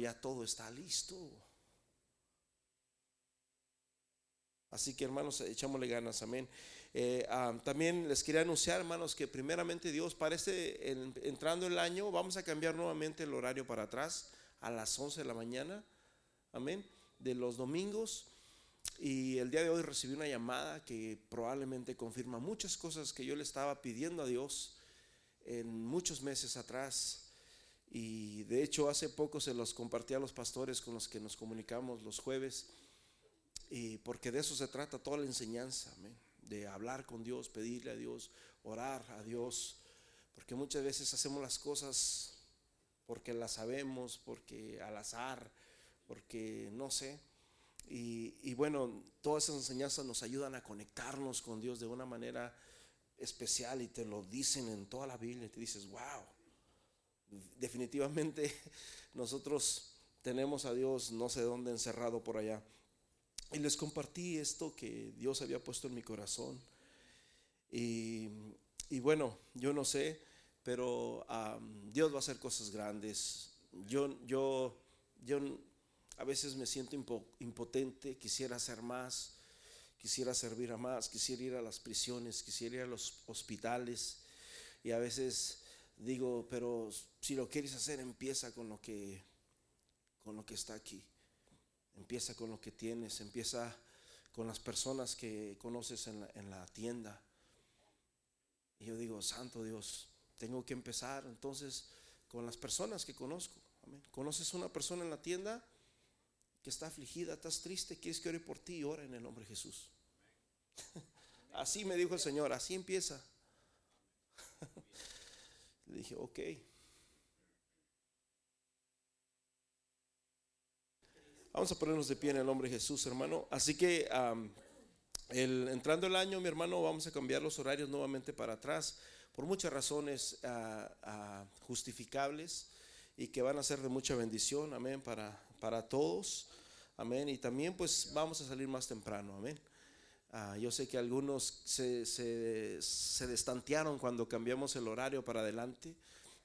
ya todo está listo. Así que hermanos, echámosle ganas, amén. Eh, ah, también les quería anunciar, hermanos, que primeramente Dios, parece entrando el año, vamos a cambiar nuevamente el horario para atrás a las 11 de la mañana, amén, de los domingos. Y el día de hoy recibí una llamada que probablemente confirma muchas cosas que yo le estaba pidiendo a Dios en muchos meses atrás. Y de hecho hace poco se los compartí a los pastores con los que nos comunicamos los jueves. Y porque de eso se trata toda la enseñanza, de hablar con Dios, pedirle a Dios, orar a Dios. Porque muchas veces hacemos las cosas porque las sabemos, porque al azar, porque no sé. Y, y, bueno, todas esas enseñanzas nos ayudan a conectarnos con Dios de una manera especial y te lo dicen en toda la Biblia. Y te dices, wow, definitivamente nosotros tenemos a Dios no sé dónde encerrado por allá. Y les compartí esto que Dios había puesto en mi corazón. Y, y bueno, yo no sé, pero Dios va a hacer cosas grandes. Yo, yo, yo a veces me siento impotente, quisiera hacer más, quisiera servir a más, quisiera ir a las prisiones, quisiera ir a los hospitales. Y a veces digo, pero si lo quieres hacer, empieza con lo que, con lo que está aquí. Empieza con lo que tienes, empieza con las personas que conoces en la, en la tienda. Y yo digo, Santo Dios, tengo que empezar entonces con las personas que conozco. ¿Conoces una persona en la tienda que está afligida, estás triste, quieres que ore por ti? Ora en el nombre de Jesús. así me dijo el Señor, así empieza. Dije, ok. Vamos a ponernos de pie en el nombre de Jesús, hermano. Así que el, entrando el año, mi hermano, vamos a cambiar los horarios nuevamente para atrás por muchas razones ah, ah, justificables y que van a ser de mucha bendición, amén, para, para todos, amén. Y también pues vamos a salir más temprano, amén. Ah, yo sé que algunos se, se, se, destantearon cuando cambiamos el horario para adelante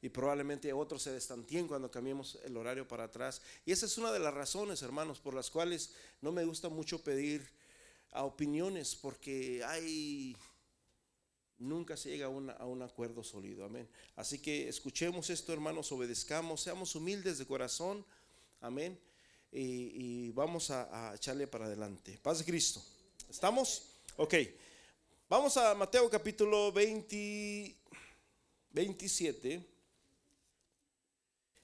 y probablemente otros se destanteen cuando cambiemos el horario para atrás. Y esa es una de las razones, hermanos, por las cuales no me gusta mucho pedir a opiniones porque hay nunca se llega a, a, un acuerdo sólido. Amén. Así que escuchemos esto, hermanos, obedezcamos, seamos humildes de corazón. Amén. Y, vamos a, a, echarle para adelante. Paz de Cristo. ¿Estamos? Ok. Vamos a Mateo capítulo 20, 27.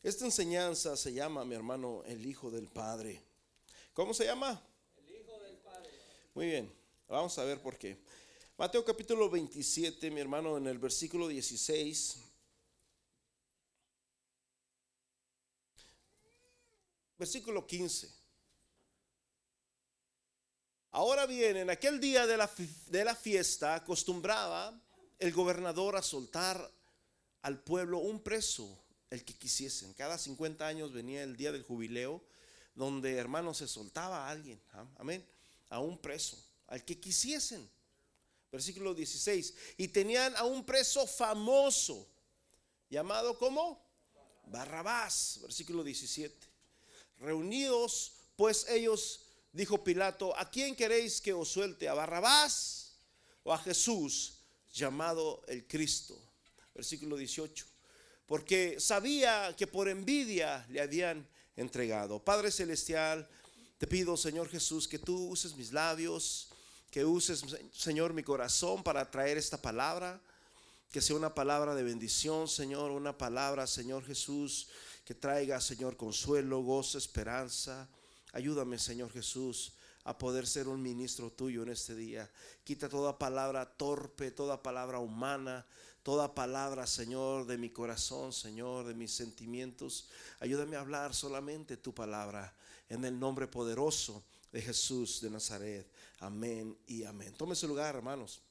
Esta enseñanza se llama, mi hermano, el Hijo del Padre. ¿Cómo se llama? El Hijo del Padre. Muy bien. Vamos a ver por qué. Mateo capítulo 27, mi hermano, en el versículo 16. Versículo 15. Ahora bien, en aquel día de la, de la fiesta acostumbraba el gobernador a soltar al pueblo un preso, el que quisiesen. Cada 50 años venía el día del jubileo, donde hermanos se soltaba a alguien, ¿ah? amén, a un preso, al que quisiesen. Versículo 16. Y tenían a un preso famoso, llamado como Barrabás, versículo 17. Reunidos, pues ellos dijo Pilato, ¿a quién queréis que os suelte? ¿A Barrabás o a Jesús llamado el Cristo? Versículo 18. Porque sabía que por envidia le habían entregado. Padre Celestial, te pido, Señor Jesús, que tú uses mis labios, que uses, Señor, mi corazón para traer esta palabra. Que sea una palabra de bendición, Señor, una palabra, Señor Jesús, que traiga, Señor, consuelo, gozo, esperanza Ayúdame, Señor Jesús, a poder ser un ministro tuyo en este día. Quita toda palabra torpe, toda palabra humana, toda palabra, Señor, de mi corazón, Señor, de mis sentimientos. Ayúdame a hablar solamente tu palabra en el nombre poderoso de Jesús de Nazaret. Amén y amén. Tome su lugar, hermanos.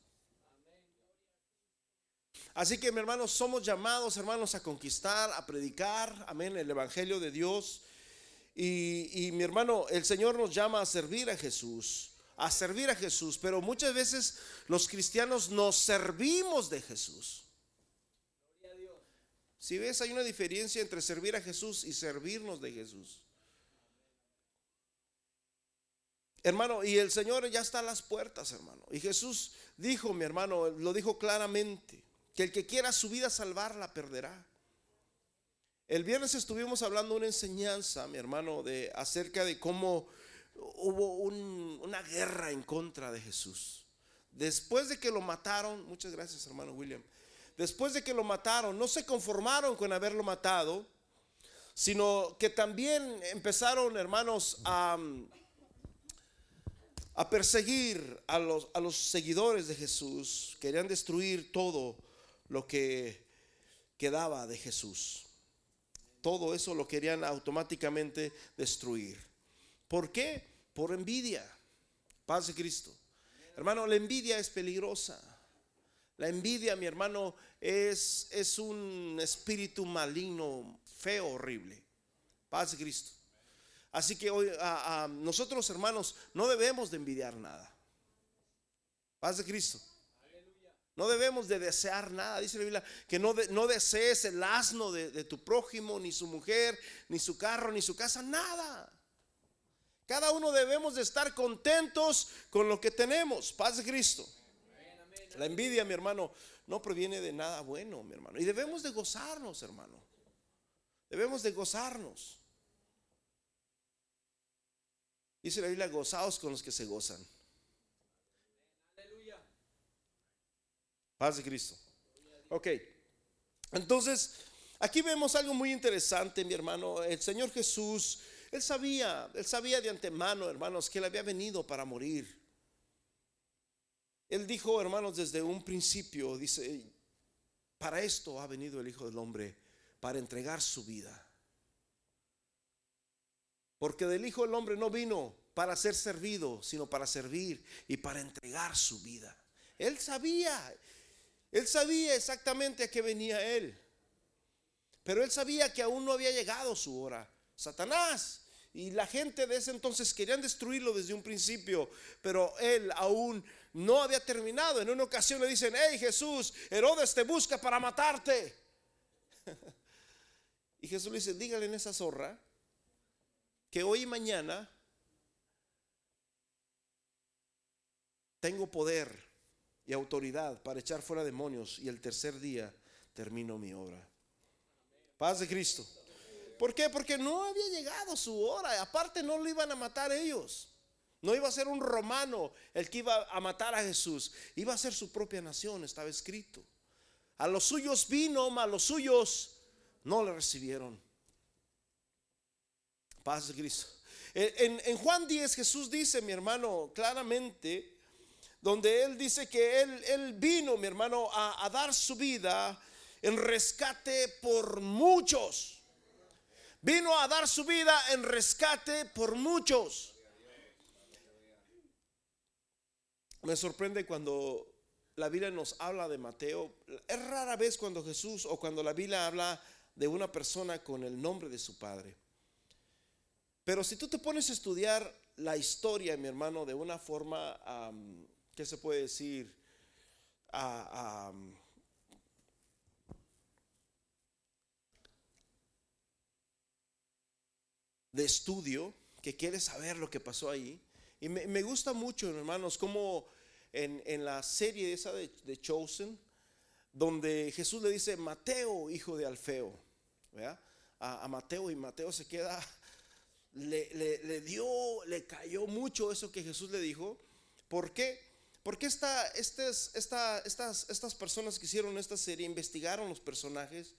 Así que, mi hermanos, somos llamados, hermanos, a conquistar, a predicar, amén, el Evangelio de Dios. Y, mi hermano, el Señor nos llama a servir a Jesús, a servir a Jesús, pero muchas veces los cristianos nos servimos de Jesús. Si ves, hay una diferencia entre servir a Jesús y servirnos de Jesús. Hermano, y el Señor ya está a las puertas, hermano. Y Jesús dijo, mi hermano, lo dijo claramente, que el que quiera su vida salvar la perderá. El viernes estuvimos hablando una enseñanza, mi hermano, de acerca de cómo hubo una guerra en contra de Jesús. Después de que lo mataron, muchas gracias, hermano William. Después de que lo mataron, no se conformaron con haberlo matado, sino que también empezaron, hermanos, a, perseguir a los, a los seguidores de Jesús. Querían destruir todo lo que quedaba de Jesús. Todo eso lo querían automáticamente destruir. ¿Por qué? Por envidia. Paz de Cristo. Hermano, la envidia es peligrosa. La envidia, mi hermano, es, es un espíritu maligno, feo, horrible. Paz de Cristo. Así que hoy a, nosotros, hermanos, no debemos de envidiar nada. Paz de Cristo. No debemos de desear nada. Dice la Biblia que no, desees el asno de, de, tu prójimo, ni su mujer, ni su carro, ni su casa, nada. Cada uno debemos de estar contentos con lo que tenemos. Paz de Cristo. La envidia, mi hermano, no proviene de nada bueno, mi hermano. Y debemos de gozarnos, hermano. Debemos de gozarnos. Dice la Biblia, gozaos con los que se gozan. Paz de Cristo. Ok. Entonces, aquí vemos algo muy interesante, mi hermano. El Señor Jesús, Él sabía, Él sabía de antemano, hermanos, que Él había venido para morir. Él dijo, hermanos, desde un principio, dice, para esto ha venido el Hijo del Hombre, para entregar su vida. Porque del Hijo del Hombre no vino para ser servido, sino para servir y para entregar su vida. Él sabía, él sabía exactamente a qué venía él. Pero él sabía que aún no había llegado su hora. Satanás y la gente de ese entonces querían destruirlo desde un principio, pero él aún no había terminado. En una ocasión le dicen, hey Jesús, Herodes te busca para matarte. y Jesús le dice, dígale en esa zorra que hoy y mañana tengo poder y autoridad para echar fuera demonios y el tercer día termino mi obra. Paz de Cristo. ¿Por qué? Porque no había llegado su hora. Aparte no lo iban a matar ellos. No iba a ser un romano el que iba a matar a Jesús. Iba a ser su propia nación, estaba escrito. A los suyos vino, mas a los suyos no le recibieron. Paz de Cristo. En, en Juan 10 Jesús dice, mi hermano, claramente, donde él dice que él, él vino, mi hermano, a, dar su vida en rescate por muchos. Vino a dar su vida en rescate por muchos. Me sorprende cuando la Biblia nos habla de Mateo. Es rara vez cuando Jesús o cuando la Biblia habla de una persona con el nombre de su padre. Pero si tú te pones a estudiar la historia, mi hermano, de una forma ¿qué se puede decir? de estudio, que quiere saber lo que pasó ahí. Y me, gusta mucho, hermanos, como en, la serie esa de, Chosen, donde Jesús le dice, Mateo, hijo de Alfeo, A, Mateo y Mateo se queda, le, le, dio, le cayó mucho eso que Jesús le dijo. ¿Por qué? Porque esta, estas, estas, estas personas que hicieron esta serie investigaron los personajes,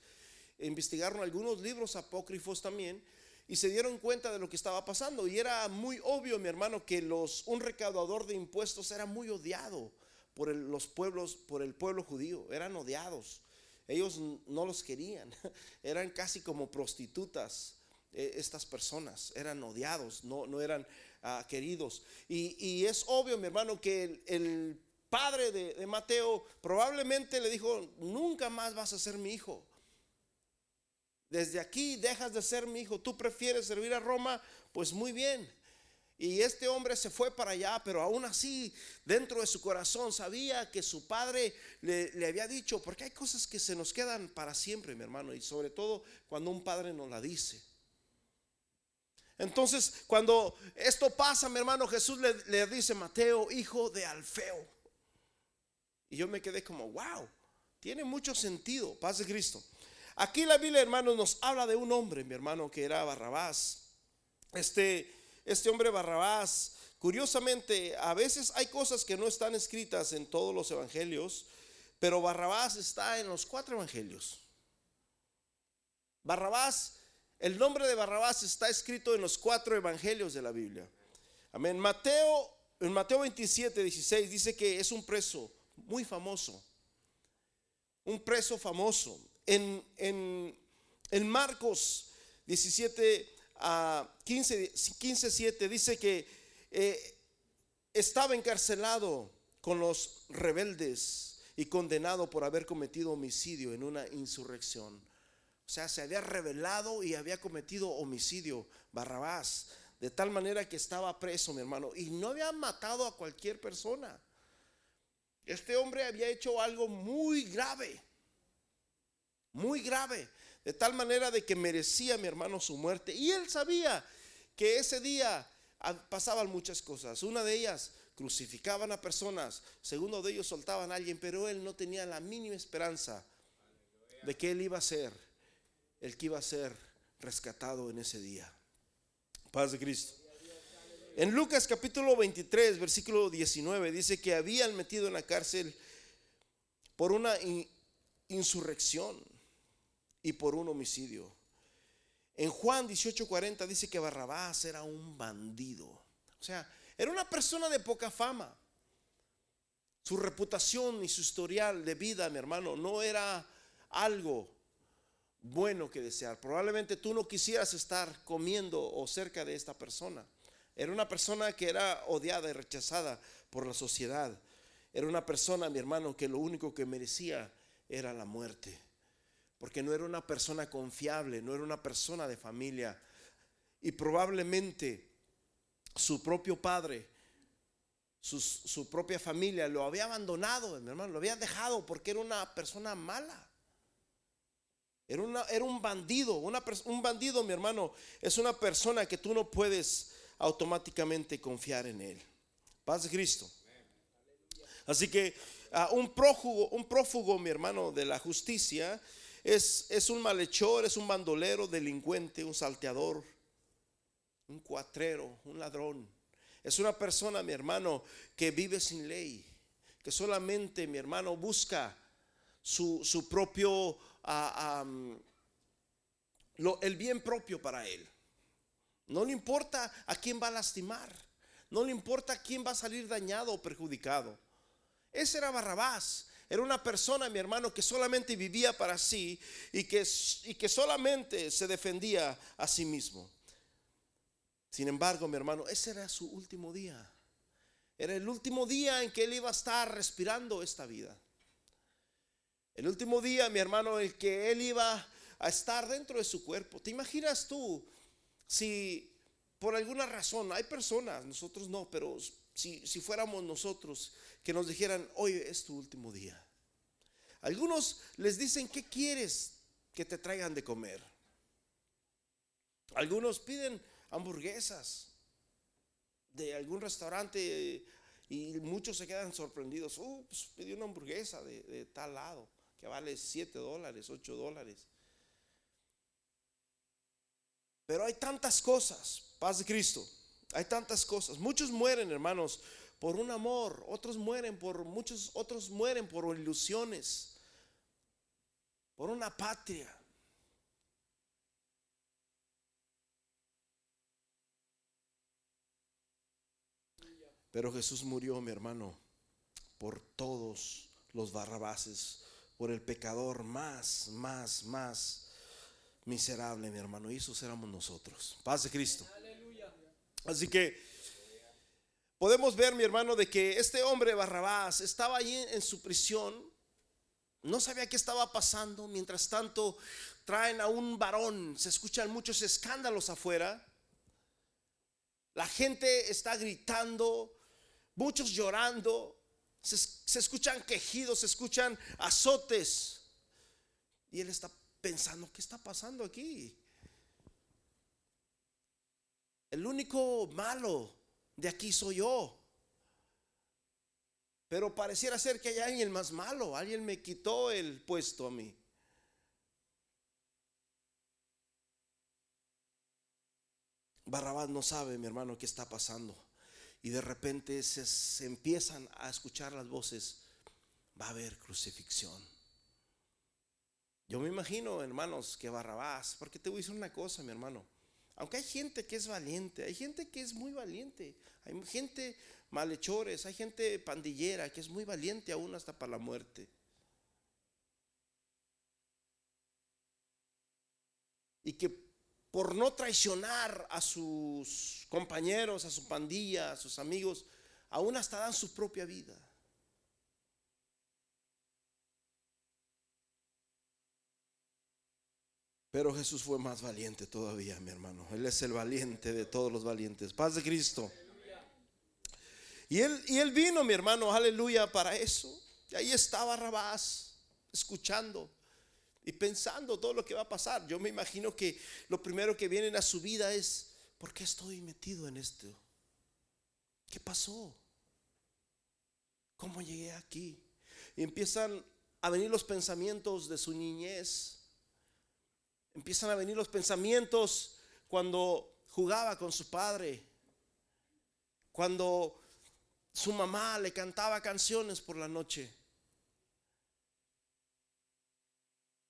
investigaron algunos libros apócrifos también y se dieron cuenta de lo que estaba pasando. Y era muy obvio, mi hermano, que los, un recaudador de impuestos era muy odiado por los pueblos, por el pueblo judío. Eran odiados. Ellos no los querían. Eran casi como prostitutas. Eh, estas personas eran odiados, no, no eran Ah, queridos. Y, es obvio, mi hermano, que el, padre de, Mateo probablemente le dijo, nunca más vas a ser mi hijo. Desde aquí dejas de ser mi hijo, tú prefieres servir a Roma, pues muy bien. Y este hombre se fue para allá, pero aún así, dentro de su corazón, sabía que su padre le, le, había dicho, porque hay cosas que se nos quedan para siempre, mi hermano, y sobre todo cuando un padre nos la dice. Entonces, cuando esto pasa, mi hermano, Jesús le, le dice, Mateo, hijo de Alfeo. Y yo me quedé como, wow, tiene mucho sentido, paz de Cristo. Aquí la Biblia, hermanos, nos habla de un hombre, mi hermano, que era Barrabás. Este, este hombre Barrabás, curiosamente, a veces hay cosas que no están escritas en todos los evangelios, pero Barrabás está en los cuatro evangelios. Barrabás, el nombre de Barrabás está escrito en los cuatro evangelios de la Biblia. Amén. Mateo, en Mateo 27, 16 dice que es un preso muy famoso. Un preso famoso. En, en, Marcos 17 a 15, 15, 7 dice que eh, estaba encarcelado con los rebeldes y condenado por haber cometido homicidio en una insurrección. Sea, se había revelado y había cometido homicidio, Barrabás, de tal manera que estaba preso, mi hermano, y no había matado a cualquier persona. Este hombre había hecho algo muy grave, muy grave, de tal manera de que merecía, mi hermano, su muerte. Y él sabía que ese día pasaban muchas cosas. Una de ellas, crucificaban a personas. Segundo de ellos, soltaban a alguien, pero él no tenía la mínima esperanza de que él iba a ser el que iba a ser rescatado en ese día. Paz de Cristo. En Lucas capítulo 23, versículo 19, dice que habían metido en la cárcel por una insurrección y por un homicidio. En Juan 18:40 dice que Barrabás era un bandido. O sea, era una persona de poca fama. Su reputación y su historial de vida, mi hermano, no era algo bueno que desear. Probablemente tú no quisieras estar comiendo o cerca de esta persona. Era una persona que era odiada y rechazada por la sociedad. Era una persona, mi hermano, que lo único que merecía era la muerte. Porque no era una persona confiable, no era una persona de familia. Y probablemente su propio padre, su, su propia familia lo había abandonado, mi hermano, lo había dejado porque era una persona mala. Era, un bandido. un bandido, mi hermano, es una persona que tú no puedes automáticamente confiar en él. Paz de Cristo. Así que ah, un prófugo, un prófugo, mi hermano, de la justicia es, un malhechor, es un bandolero, delincuente, un salteador, un cuatrero, un ladrón. Es una persona, mi hermano, que vive sin ley, que solamente, mi hermano, busca su propio lo, el bien propio para él. No le importa a quién va a lastimar. No le importa a quién va a salir dañado o perjudicado. Ese era Barrabás. Era una persona, mi hermano, que solamente vivía para sí y que, y que solamente se defendía a sí mismo. Sin embargo, mi hermano, ese era su último día. Era el último día en que él iba a estar respirando esta vida. El último día, mi hermano, el que él iba a estar dentro de su cuerpo. ¿Te imaginas tú si por alguna razón hay personas, nosotros no, pero si, si fuéramos nosotros que nos dijeran, hoy es tu último día? Algunos les dicen, ¿qué quieres que te traigan de comer? Algunos piden hamburguesas de algún restaurante y muchos se quedan sorprendidos. Oh, pues una hamburguesa de tal lado que vale 7 dólares, 8 dólares. Pero hay tantas cosas, paz de Cristo, hay tantas cosas. Muchos mueren, hermanos, por un amor, otros mueren por muchos otros mueren por ilusiones, por una patria. Pero Jesús murió, mi hermano, por todos los barrabases por el pecador más, más, más miserable, mi hermano. Y eso éramos nosotros. Paz de Cristo. Así que podemos ver, mi hermano, de que este hombre Barrabás estaba allí en su prisión. No sabía qué estaba pasando. Mientras tanto, traen a un varón. Se escuchan muchos escándalos afuera. La gente está gritando, muchos llorando. Se, escuchan quejidos, se escuchan azotes. Y él está pensando, ¿qué está pasando aquí? El único malo de aquí soy yo. Pero pareciera ser que hay alguien más malo. Alguien me quitó el puesto a mí. Barrabás no sabe, mi hermano, qué está pasando. Y de repente se, empiezan a escuchar las voces. Va a haber crucifixión. Yo me imagino, hermanos, que Barrabás, porque te voy a decir una cosa, mi hermano. Aunque hay gente que es valiente, hay gente que es muy valiente, hay gente malhechores, hay gente pandillera que es muy valiente aún hasta para la muerte. Y que por no traicionar a sus compañeros, a su pandilla, a sus amigos, aún hasta dan su propia vida. Pero Jesús fue más valiente todavía, mi hermano. Él es el valiente de todos los valientes. Paz de Cristo. Y él, y él vino, mi hermano, aleluya, para eso. Y ahí estaba Rabás, escuchando y pensando todo lo que va a pasar. Yo me imagino que lo primero que viene a su vida es, ¿por qué estoy metido en esto? ¿Qué pasó? ¿Cómo llegué aquí? Y empiezan a venir los pensamientos de su niñez Empiezan a venir los pensamientos cuando jugaba con su padre, cuando su mamá le cantaba canciones por la noche.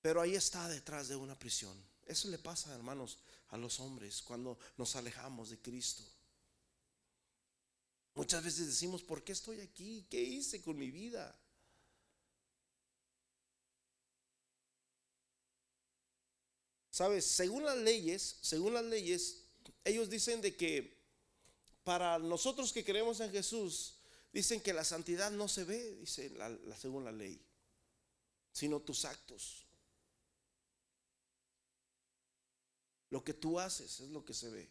Pero ahí está detrás de una prisión. Eso le pasa, hermanos, a los hombres cuando nos alejamos de Cristo. Muchas veces decimos, ¿por qué estoy aquí? ¿Qué hice con mi vida? Sabes, según las leyes, según las leyes, ellos dicen de que para nosotros que creemos en Jesús, dicen que la santidad no se ve, dice la, según la ley, sino tus actos. Lo que tú haces es lo que se ve.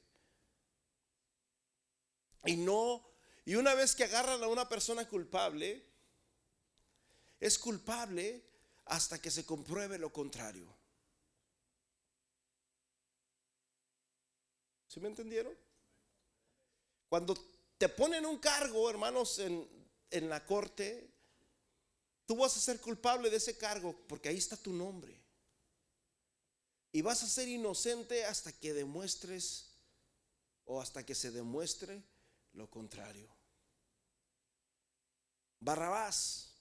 Y no, y una vez que agarran a una persona culpable, es culpable hasta que se compruebe lo contrario. ¿Sí me entendieron? Cuando te ponen un cargo, hermanos, en, en la corte, tú vas a ser culpable de ese cargo porque ahí está tu nombre. Y vas a ser inocente hasta que demuestres o hasta que se demuestre lo contrario. Barrabás,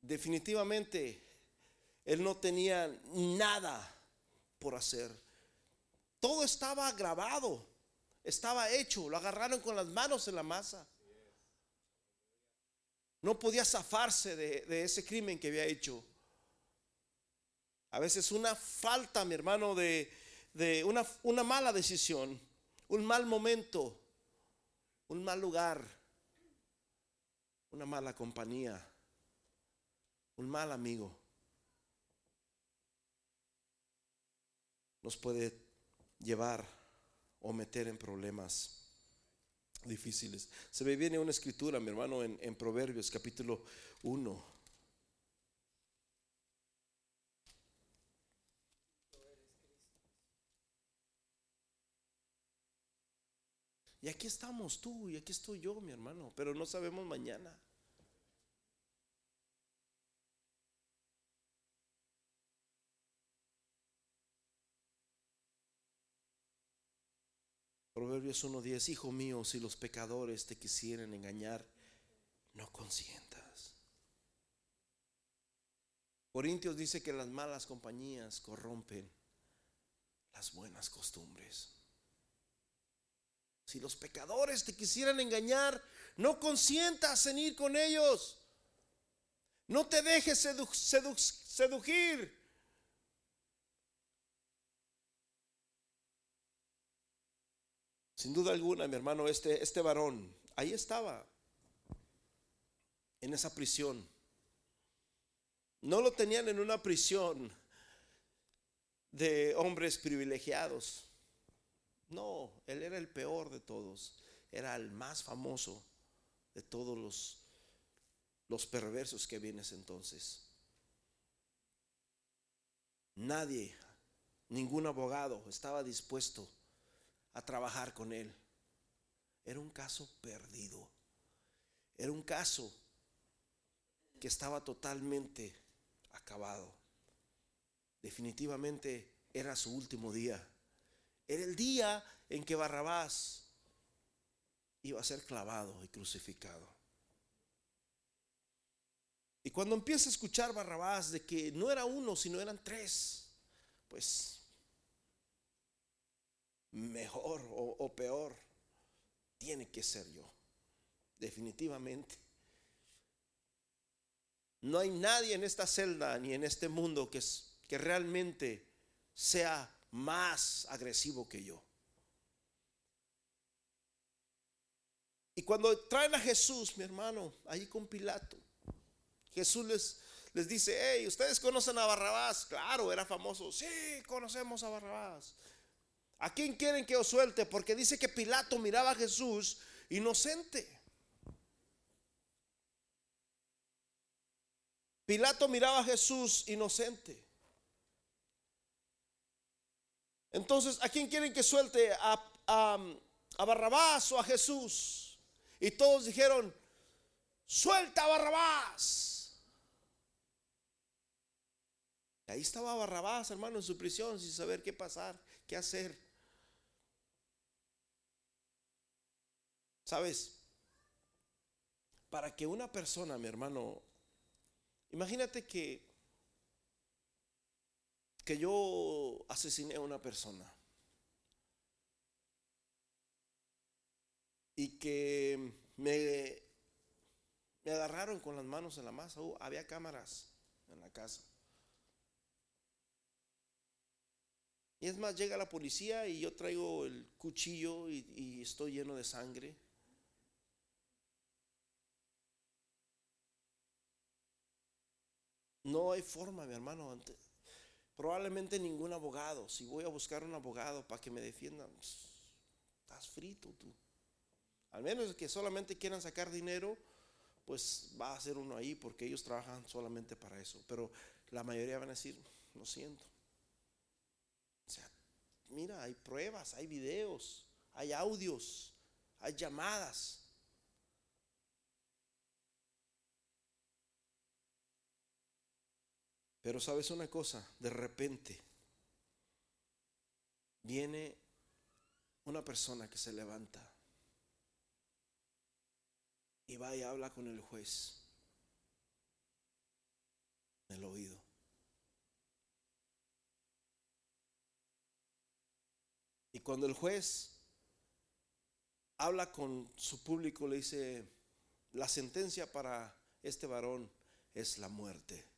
definitivamente, él no tenía nada por hacer. Todo estaba grabado, estaba hecho, lo agarraron con las manos en la masa. No podía zafarse de, ese crimen que había hecho. A veces una falta, mi hermano, de, una, mala decisión, un mal momento, un mal lugar, una mala compañía, un mal amigo, nos puede llevar o meter en problemas difíciles. Se me viene una escritura, mi hermano, en, en Proverbios capítulo 1. Y aquí estamos tú y aquí estoy yo, mi hermano, pero no sabemos mañana. Proverbios 1.10, Hijo mío, si los pecadores te quisieran engañar, no consientas. Corintios dice que las malas compañías corrompen las buenas costumbres. Si los pecadores te quisieran engañar, no consientas en ir con ellos. No te dejes sedu seducir Sin duda alguna, mi hermano, este, este varón, ahí estaba, en esa prisión. No lo tenían en una prisión de hombres privilegiados. No, él era el peor de todos. Era el más famoso de todos los, los perversos que vienes entonces. Nadie, ningún abogado estaba dispuesto a trabajar con él. Era un caso perdido. Era un caso que estaba totalmente acabado. Definitivamente era su último día. Era el día en que Barrabás iba a ser clavado y crucificado. Y cuando empieza a escuchar Barrabás de que no era uno, sino eran tres, pues mejor o, peor tiene que ser yo, definitivamente. No hay nadie en esta celda ni en este mundo que, que realmente sea más agresivo que yo. Y cuando traen a Jesús, mi hermano, ahí con Pilato, Jesús les, les dice, hey, ¿ustedes conocen a Barrabás? Claro, era famoso. Sí, conocemos a Barrabás. ¿A quién quieren que os suelte? Porque dice que Pilato miraba a Jesús inocente. Pilato miraba a Jesús inocente. Entonces, ¿a quién quieren que suelte? ¿A, Barrabás o a Jesús? Y todos dijeron, suelta a Barrabás. Ahí estaba Barrabás, hermano, en su prisión, sin saber qué pasar, qué hacer. ¿Sabes? Para que una persona, mi hermano, Imagínate que, que yo asesiné a una persona y que me, me agarraron con las manos en la masa. Uh, había cámaras en la casa. Y es más, llega la policía y yo traigo el cuchillo y, y estoy lleno de sangre. No hay forma, mi hermano. Probablemente ningún abogado. Si voy a buscar un abogado para que me defienda, pues, estás frito tú. Al menos que solamente quieran sacar dinero, pues va a ser uno ahí porque ellos trabajan solamente para eso. Pero la mayoría van a decir, lo siento. O sea, mira, hay pruebas, hay videos, hay audios, hay llamadas. Pero sabes una cosa, de repente viene una persona que se levanta y va y habla con el juez en el oído. Y cuando el juez habla con su público, le dice, la sentencia para este varón es la muerte.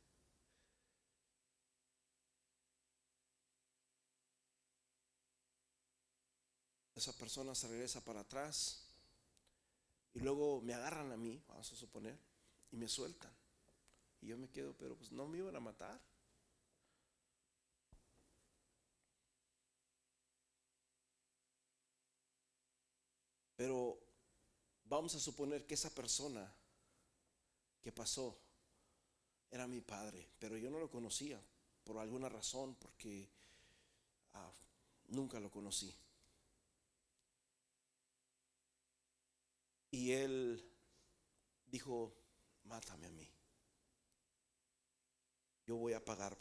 Esa persona se regresa para atrás y luego me agarran a mí, vamos a suponer, y me sueltan. Y yo me quedo, pero pues no me iban a matar. Pero vamos a suponer que esa persona que pasó era mi padre, pero yo no lo conocía por alguna razón, porque ah, nunca lo conocí. Y él dijo, mátame a mí. Yo voy a pagar.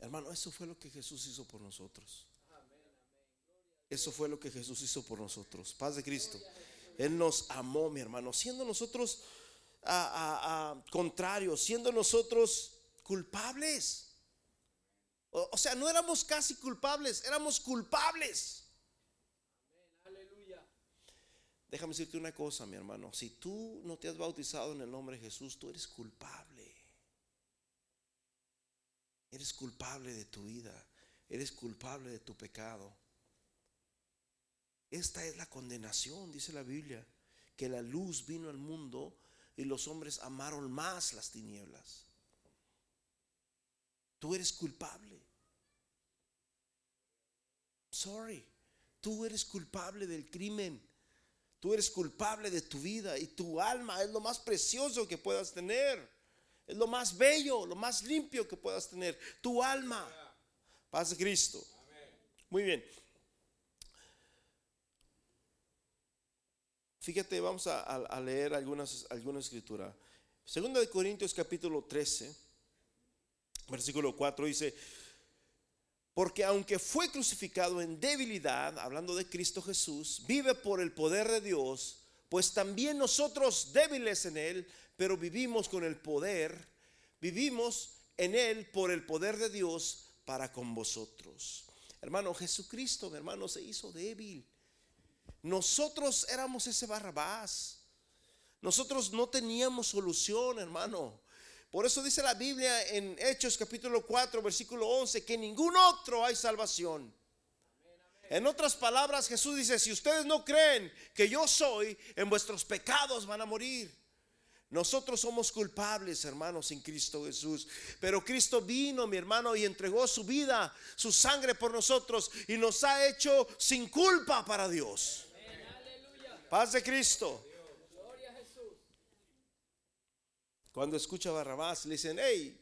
Hermano, eso fue lo que Jesús hizo por nosotros. Eso fue lo que Jesús hizo por nosotros. Paz de Cristo. Él nos amó, mi hermano, siendo nosotros a, contrarios, siendo nosotros culpables. o sea, no éramos casi culpables, éramos culpables. Déjame decirte una cosa, mi hermano. Si tú no te has bautizado en el nombre de Jesús, tú eres culpable. Eres culpable de tu vida. Eres culpable de tu pecado. Esta es la condenación, dice la Biblia, que la luz vino al mundo y los hombres amaron más las tinieblas. Tú eres culpable. Sorry, tú eres culpable del crimen. Tú eres culpable de tu vida y tu alma es lo más precioso que puedas tener. Es lo más bello, lo más limpio que puedas tener. Tu alma. Paz de Cristo. Muy bien. Fíjate, vamos a, leer algunas, alguna escritura. Segunda de Corintios capítulo 13, versículo 4 dice, porque aunque fue crucificado en debilidad, hablando de Cristo Jesús, vive por el poder de Dios, pues también nosotros débiles en Él, pero vivimos con el poder, vivimos en Él por el poder de Dios para con vosotros. Hermano, Jesucristo, mi hermano, se hizo débil. Nosotros éramos ese Barrabás. Nosotros no teníamos solución, hermano. Por eso dice la Biblia en Hechos capítulo 4, versículo 11, que ningún otro hay salvación. En otras palabras, Jesús dice, si ustedes no creen que yo soy, en vuestros pecados van a morir. Nosotros somos culpables, hermanos, en Cristo Jesús. Pero Cristo vino, mi hermano, y entregó su vida, su sangre por nosotros y nos ha hecho sin culpa para Dios. Paz de Cristo. Cuando escucha a Barrabás, le dicen, hey,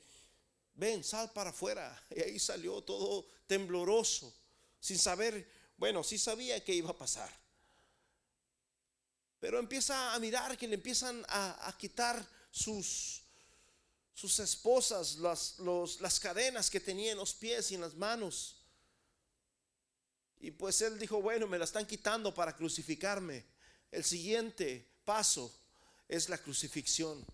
ven, sal para afuera. Y ahí salió todo tembloroso, sin saber, bueno, sí sabía que iba a pasar. Pero empieza a mirar que le empiezan a, quitar sus, esposas, las, las cadenas que tenía en los pies y en las manos. Y pues él dijo, bueno, me la están quitando para crucificarme. El siguiente paso es la crucifixión.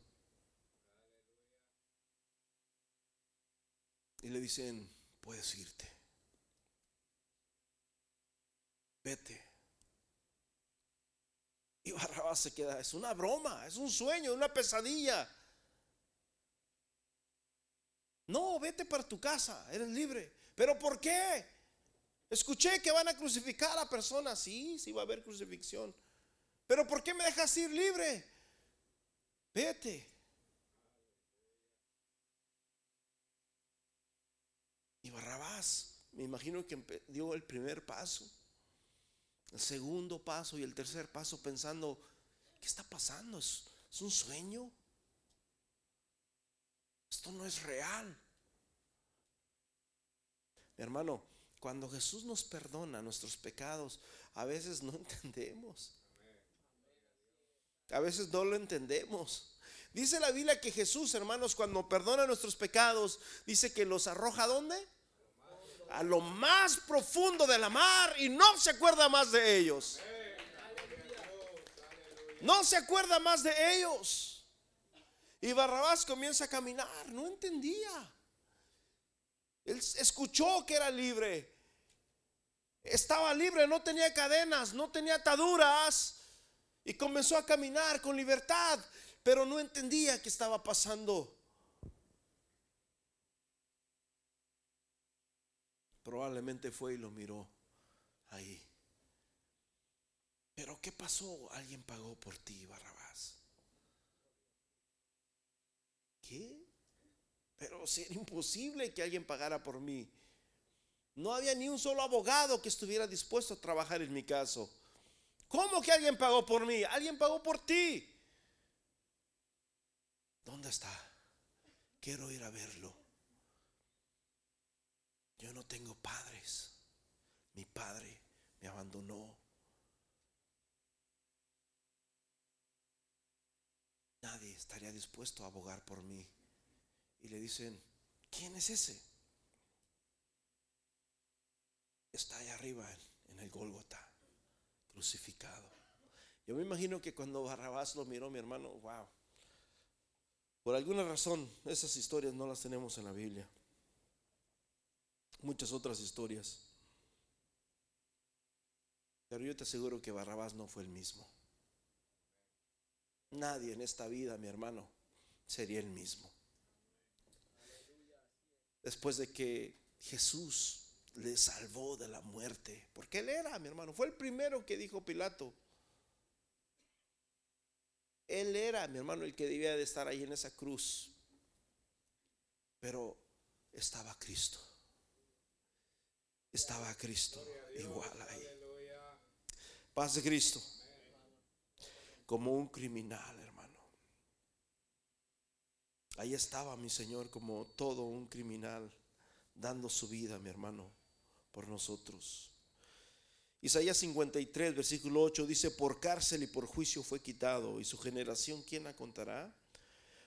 Y le dicen, puedes irte. Vete. Y Barrabás se queda, es una broma, es un sueño, una pesadilla. No, vete para tu casa, eres libre. ¿Pero por qué? Escuché que van a crucificar a personas. Sí, sí va a haber crucifixión. ¿Pero por qué me dejas ir libre? Vete. Y Barrabás, me imagino que dio el primer paso, el segundo paso y el tercer paso pensando, ¿qué está pasando? ¿Es, un sueño? Esto no es real. Hermano, cuando Jesús nos perdona nuestros pecados, a veces no entendemos. A veces no lo entendemos. Dice la Biblia que Jesús, hermanos, cuando perdona nuestros pecados, dice que los arroja dónde? A lo más profundo de la mar y no se acuerda más de ellos. No se acuerda más de ellos. Y Barrabás comienza a caminar, no entendía. Él escuchó que era libre. Estaba libre, no tenía cadenas, no tenía ataduras. Y comenzó a caminar con libertad pero no entendía qué estaba pasando. Probablemente fue y lo miró ahí. Pero ¿qué pasó? Alguien pagó por ti, Barrabás. ¿Qué? Pero si era imposible que alguien pagara por mí. No había ni un solo abogado que estuviera dispuesto a trabajar en mi caso. ¿Cómo que alguien pagó por mí? Alguien pagó por ti. ¿Dónde está? Quiero ir a verlo. Yo no tengo padres. Mi padre me abandonó. Nadie estaría dispuesto a abogar por mí. Y le dicen, ¿quién es ese? Está ahí arriba en el Gólgota, crucificado. Yo me imagino que cuando Barrabás lo miró, mi hermano, wow, por alguna razón, esas historias no las tenemos en la Biblia. Muchas otras historias. Pero yo te aseguro que Barrabás no fue el mismo. Nadie en esta vida, mi hermano, sería el mismo. Después de que Jesús le salvó de la muerte, porque él era, mi hermano, fue el primero que dijo Pilato, él era, mi hermano, el que debía de estar ahí en esa cruz. Pero estaba Cristo. Estaba Cristo igual ahí. Paz de Cristo. Como un criminal, hermano. Ahí estaba mi Señor como todo un criminal, dando su vida, mi hermano, por nosotros. Isaías 53, versículo 8 dice, por cárcel y por juicio fue quitado, y su generación, ¿quién la contará?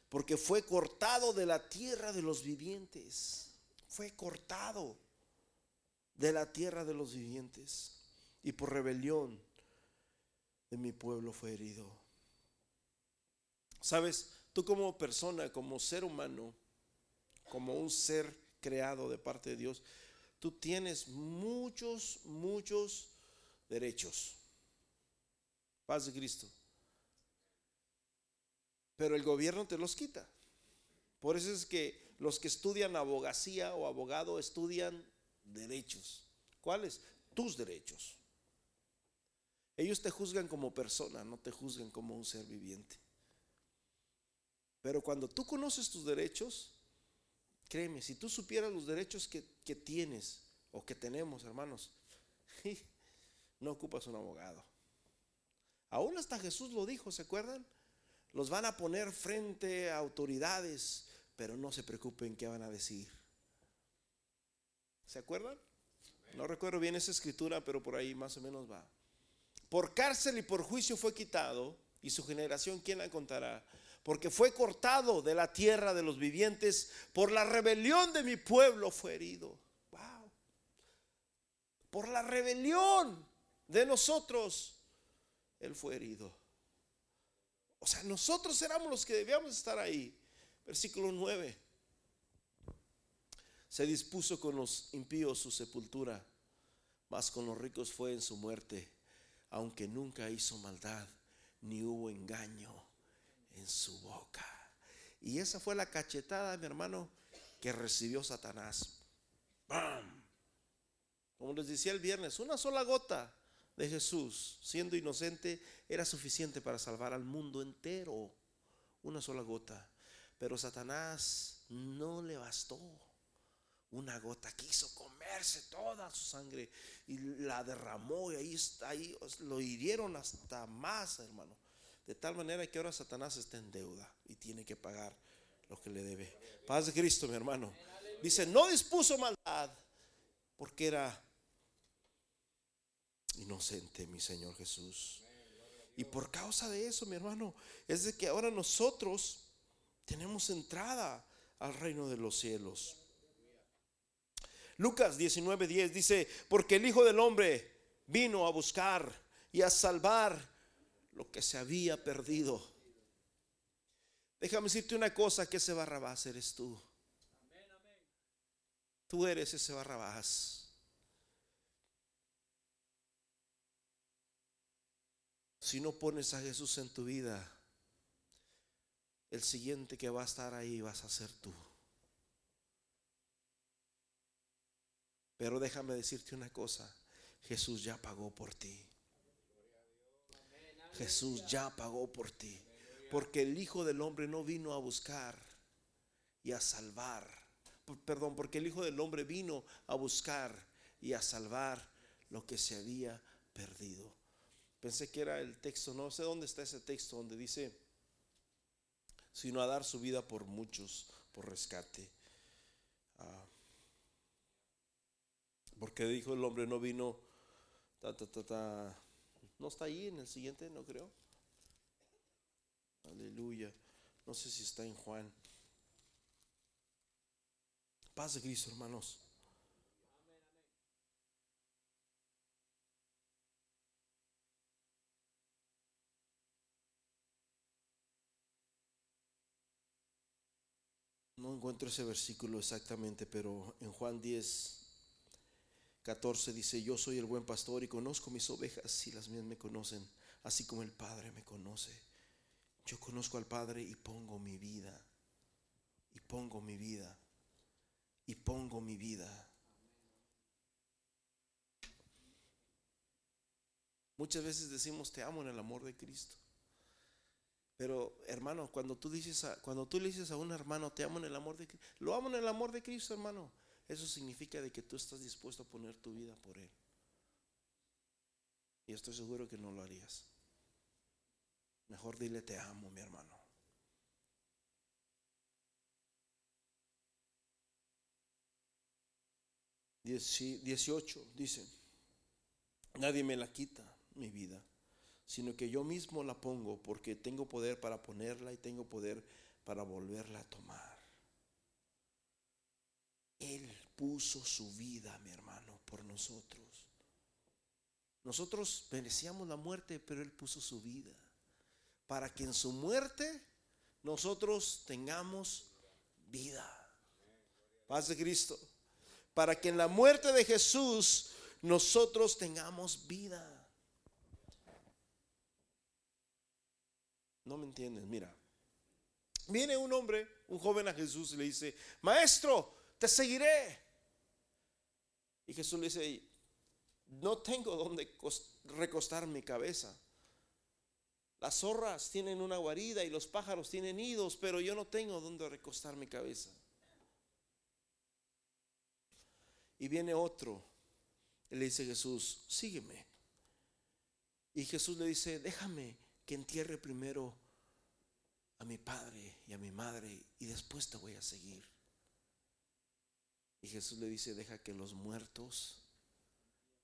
Porque fue cortado de la tierra de los vivientes, fue cortado de la tierra de los vivientes, y por rebelión de mi pueblo fue herido. Sabes, tú como persona, como ser humano, como un ser creado de parte de Dios, tú tienes muchos, muchos derechos. Paz de Cristo. Pero el gobierno te los quita. Por eso es que los que estudian abogacía o abogado estudian derechos. ¿Cuáles? Tus derechos. Ellos te juzgan como persona, no te juzgan como un ser viviente. Pero cuando tú conoces tus derechos, créeme, si tú supieras los derechos que, que tienes o que tenemos, hermanos, no ocupas un abogado. Aún hasta Jesús lo dijo, ¿se acuerdan? Los van a poner frente a autoridades, pero no se preocupen qué van a decir. ¿Se acuerdan? No recuerdo bien esa escritura, pero por ahí más o menos va. Por cárcel y por juicio fue quitado, y su generación, ¿quién la contará? Porque fue cortado de la tierra de los vivientes, por la rebelión de mi pueblo fue herido. Wow. Por la rebelión de nosotros, Él fue herido. O sea, nosotros éramos los que debíamos estar ahí. Versículo 9. Se dispuso con los impíos su sepultura, mas con los ricos fue en su muerte, aunque nunca hizo maldad, ni hubo engaño en su boca. Y esa fue la cachetada, mi hermano, que recibió Satanás. ¡Bam! Como les decía el viernes, una sola gota de Jesús, siendo inocente, era suficiente para salvar al mundo entero. Una sola gota. Pero Satanás no le bastó. Una gota quiso comerse toda su sangre y la derramó y ahí, ahí lo hirieron hasta más, hermano. De tal manera que ahora Satanás está en deuda y tiene que pagar lo que le debe. Paz de Cristo, mi hermano. Dice, no dispuso maldad porque era inocente, mi Señor Jesús. Y por causa de eso, mi hermano, es de que ahora nosotros tenemos entrada al reino de los cielos. Lucas 19:10 dice, porque el Hijo del Hombre vino a buscar y a salvar lo que se había perdido. Déjame decirte una cosa, que ese Barrabás eres tú. Tú eres ese Barrabás. Si no pones a Jesús en tu vida, el siguiente que va a estar ahí vas a ser tú. Pero déjame decirte una cosa, Jesús ya pagó por ti. Jesús ya pagó por ti. Porque el Hijo del Hombre no vino a buscar y a salvar. Perdón, porque el Hijo del Hombre vino a buscar y a salvar lo que se había perdido. Pensé que era el texto, no sé dónde está ese texto donde dice, sino a dar su vida por muchos, por rescate. Porque dijo el hombre no vino, no está ahí en el siguiente, no creo. Aleluya. No sé si está en Juan. Paz de Cristo, hermanos. No encuentro ese versículo exactamente, pero en Juan 10, 14 dice, yo soy el buen pastor y conozco mis ovejas y las mías me conocen, así como el Padre me conoce. Yo conozco al Padre y pongo mi vida, y pongo mi vida, y pongo mi vida. Muchas veces decimos, te amo en el amor de Cristo. Pero hermano, cuando tú dices a, cuando tú le dices a un hermano, te amo en el amor de Cristo, lo amo en el amor de Cristo, hermano. Eso significa de que tú estás dispuesto a poner tu vida por él. Y estoy seguro que no lo harías. Mejor dile te amo, mi hermano. Dieciocho dice, Nadie me la quita, mi vida, sino que yo mismo la pongo porque tengo poder para ponerla y tengo poder para volverla a tomar. Él puso su vida, mi hermano, por nosotros. Nosotros merecíamos la muerte, pero Él puso su vida. Para que en su muerte nosotros tengamos vida. Paz de Cristo. Para que en la muerte de Jesús nosotros tengamos vida. No me entiendes, mira. Viene un hombre, un joven a Jesús y le dice, maestro, te seguiré. Y Jesús le dice, no tengo donde recostar mi cabeza. Las zorras tienen una guarida y los pájaros tienen nidos, pero yo no tengo donde recostar mi cabeza. Y viene otro, le dice Jesús, sígueme. Y Jesús le dice, déjame que entierre primero a mi padre y a mi madre y después te voy a seguir. Y Jesús le dice, deja que los muertos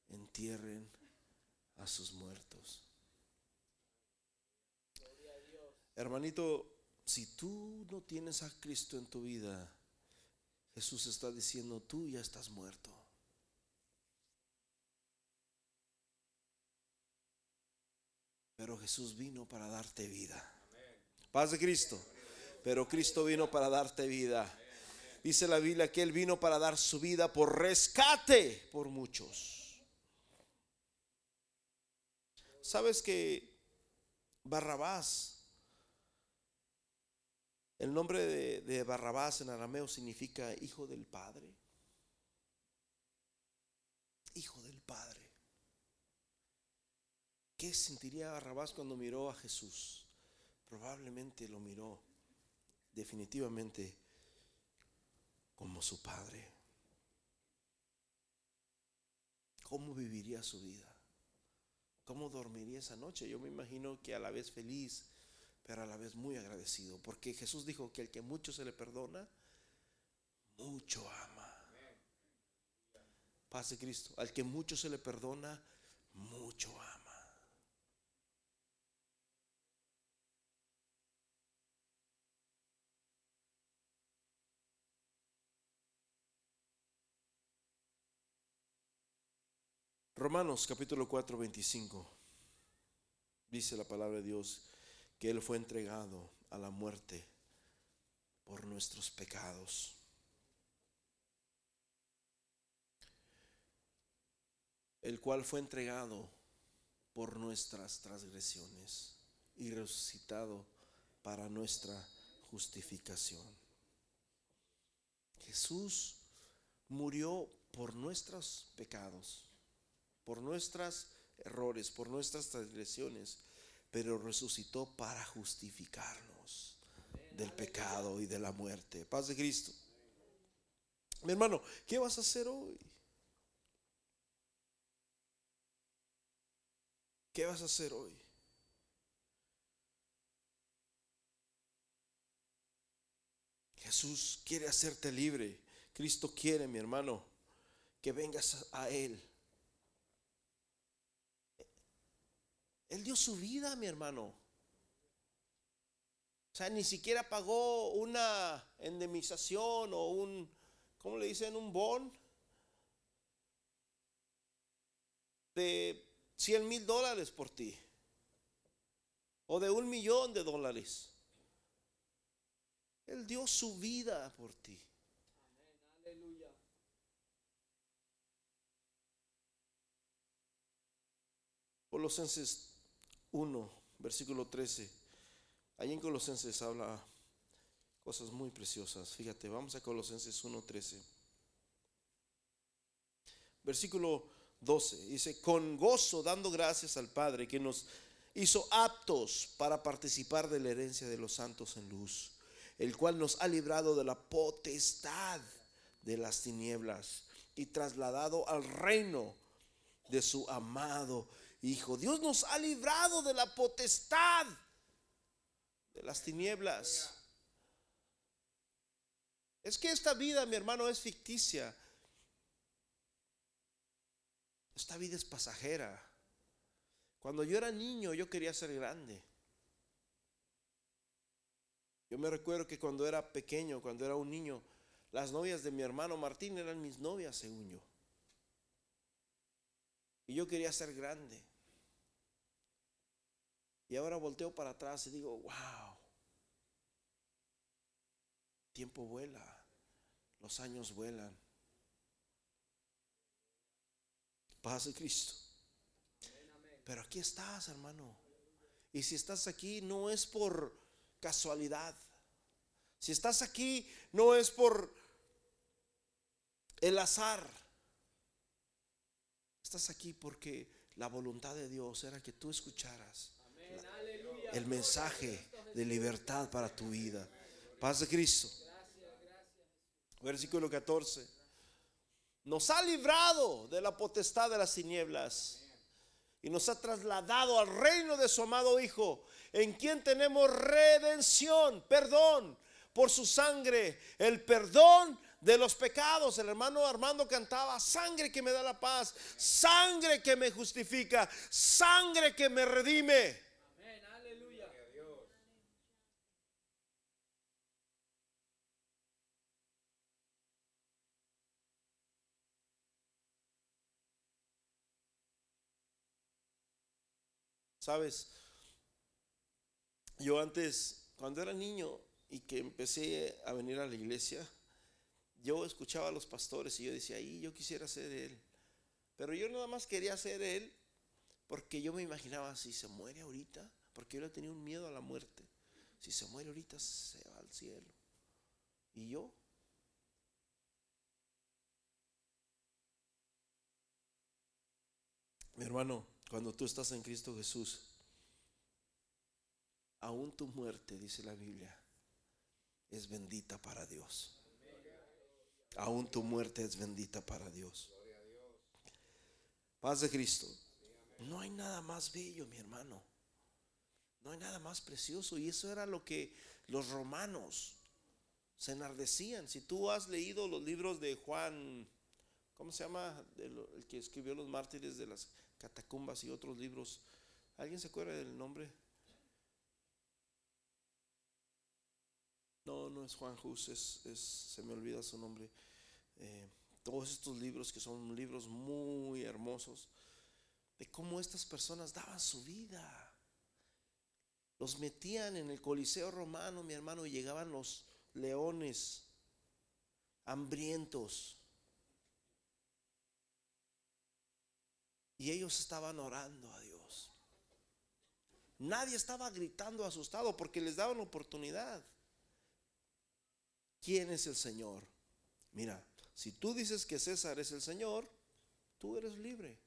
entierren a sus muertos. Hermanito, si tú no tienes a Cristo en tu vida, Jesús está diciendo, tú ya estás muerto. Pero Jesús vino para darte vida. Paz de Cristo. Pero Cristo vino para darte vida. Dice la Biblia que Él vino para dar su vida por rescate por muchos. ¿Sabes que Barrabás el nombre de, Barrabás en arameo significa hijo del Padre. Hijo del Padre. ¿Qué sentiría Barrabás cuando miró a Jesús? Probablemente lo miró definitivamente como su Padre. ¿Cómo viviría su vida? ¿Cómo dormiría esa noche? Yo me imagino que a la vez feliz, pero a la vez muy agradecido, porque Jesús dijo que el que mucho se le perdona, mucho ama. Paz de Cristo, al que mucho se le perdona, mucho ama. Romanos capítulo 4, 25. Dice la palabra de Dios que Él fue entregado a la muerte por nuestros pecados. El cual fue entregado por nuestras transgresiones y resucitado para nuestra justificación. Jesús murió por nuestros pecados, por nuestros errores, por nuestras transgresiones pero resucitó para justificarnos del pecado y de la muerte. Paz de Cristo. Mi hermano, ¿qué vas a hacer hoy? ¿Qué vas a hacer hoy? Jesús quiere hacerte libre. Cristo quiere, mi hermano, que vengas a Él. Él dio su vida, mi hermano. O sea, ni siquiera pagó una indemnización o un, ¿cómo le dicen? Un bon de 100 mil dólares por ti. O de un millón de dólares. Él dio su vida por ti. Aleluya. Colosenses 1, versículo 13. Ahí en Colosenses habla cosas muy preciosas. Fíjate, vamos a Colosenses 1, 13. Versículo 12. Dice, con gozo dando gracias al Padre que nos hizo aptos para participar de la herencia de los santos en luz, el cual nos ha librado de la potestad de las tinieblas y trasladado al reino de su amado Hijo. Dios nos ha librado de la potestad de las tinieblas. Es que esta vida, mi hermano, es ficticia. Esta vida es pasajera. Cuando yo era niño yo quería ser grande. Yo me recuerdo que cuando era pequeño, cuando era un niño, las novias de mi hermano Martín eran mis novias, según yo. Y yo quería ser grande. Y ahora volteo para atrás y digo, wow, tiempo vuela, los años vuelan. Paz Cristo. Pero aquí estás, hermano. Y si estás aquí, no es por casualidad. Si estás aquí, no es por el azar. Estás aquí porque la voluntad de Dios era que tú escucharas el mensaje de libertad para tu vida. Paz de Cristo. Versículo 14. Nos ha librado de la potestad de las tinieblas y nos ha trasladado al reino de su amado Hijo, en quien tenemos redención, perdón por su sangre, el perdón de los pecados. El hermano Armando cantaba, sangre que me da la paz, sangre que me justifica, sangre que me redime. Sabes, yo antes, cuando era niño y que empecé a venir a la iglesia, yo escuchaba a los pastores y yo decía, ahí yo quisiera ser él. Pero yo nada más quería ser él porque yo me imaginaba si se muere ahorita, porque yo le tenía un miedo a la muerte. Si se muere ahorita se va al cielo. Y yo Mi hermano, cuando tú estás en Cristo Jesús, aún tu muerte, dice la Biblia, es bendita para Dios. Aún tu muerte es bendita para Dios. Paz de Cristo. No hay nada más bello, mi hermano. No hay nada más precioso. Y eso era lo que los romanos se enardecían. Si tú has leído los libros de Juan, ¿cómo se llama? El que escribió los mártires de las catacumbas y otros libros. ¿Alguien se acuerda del nombre? No, no es Juan Hus, es, se me olvida su nombre. Eh, todos estos libros que son libros muy hermosos, de cómo estas personas daban su vida. Los metían en el Coliseo romano, mi hermano, y llegaban los leones hambrientos. Y ellos estaban orando a Dios. Nadie estaba gritando asustado porque les daban oportunidad. ¿Quién es el Señor? Mira, si tú dices que César es el Señor, tú eres libre.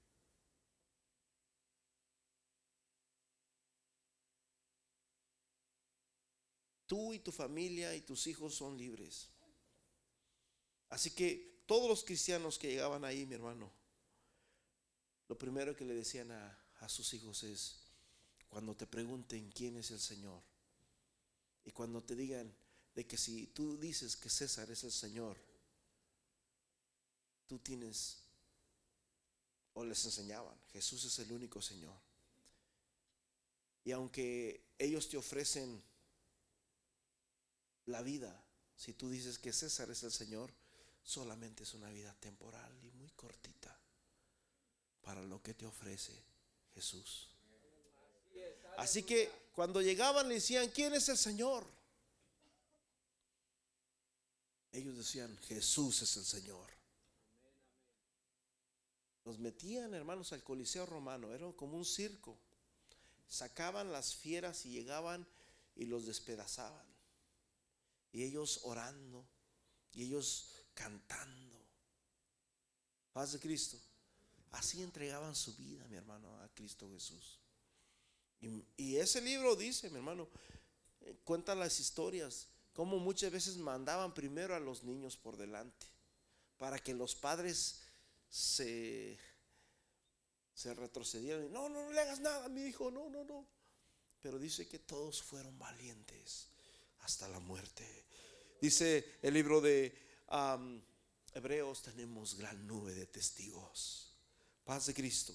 Tú y tu familia y tus hijos son libres. Así que todos los cristianos que llegaban ahí, mi hermano, lo primero que le decían a, sus hijos es, cuando te pregunten quién es el Señor, y cuando te digan, de que si tú dices que César es el Señor, tú tienes, o les enseñaban, Jesús es el único Señor. Y aunque ellos te ofrecen la vida, si tú dices que César es el Señor, solamente es una vida temporal y muy cortita que te ofrece Jesús. Así que cuando llegaban le decían, ¿quién es el Señor? Ellos decían, Jesús es el Señor. Los metían, hermanos, al Coliseo romano, era como un circo. Sacaban las fieras y llegaban y los despedazaban. Y ellos orando, y ellos cantando. Paz de Cristo. Así entregaban su vida, mi hermano, a Cristo Jesús. Y, y ese libro dice, mi hermano, eh, cuenta las historias como muchas veces mandaban primero a los niños por delante, para que los padres se, se retrocedieran. no, no, no le hagas nada mi hijo, no, no, no. Pero dice que todos fueron valientes hasta la muerte. Dice el libro de Hebreos, tenemos gran nube de testigos Paz de Cristo.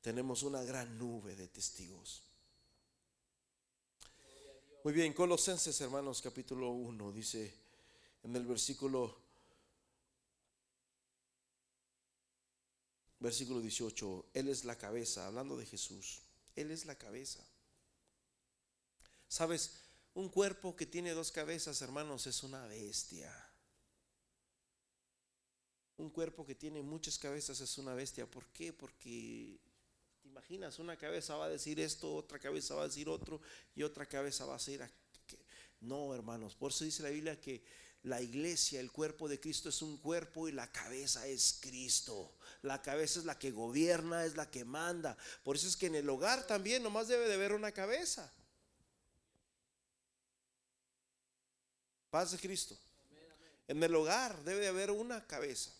Tenemos una gran nube de testigos. Muy bien, Colosenses, hermanos, capítulo 1, dice en el versículo versículo 18, Él es la cabeza, hablando de Jesús, Él es la cabeza. Sabes, un cuerpo que tiene dos cabezas, hermanos, es una bestia. Un cuerpo que tiene muchas cabezas es una bestia. ¿Por qué? Porque imaginas? Una cabeza va a decir esto, otra cabeza va a decir otro y otra cabeza va a decir... No, hermanos, por eso dice la Biblia que la iglesia, el cuerpo de Cristo es un cuerpo y la cabeza es Cristo. La cabeza es la que gobierna, es la que manda. Por eso es que en el hogar también nomás debe de haber una cabeza. Paz de Cristo. En el hogar debe de haber una cabeza.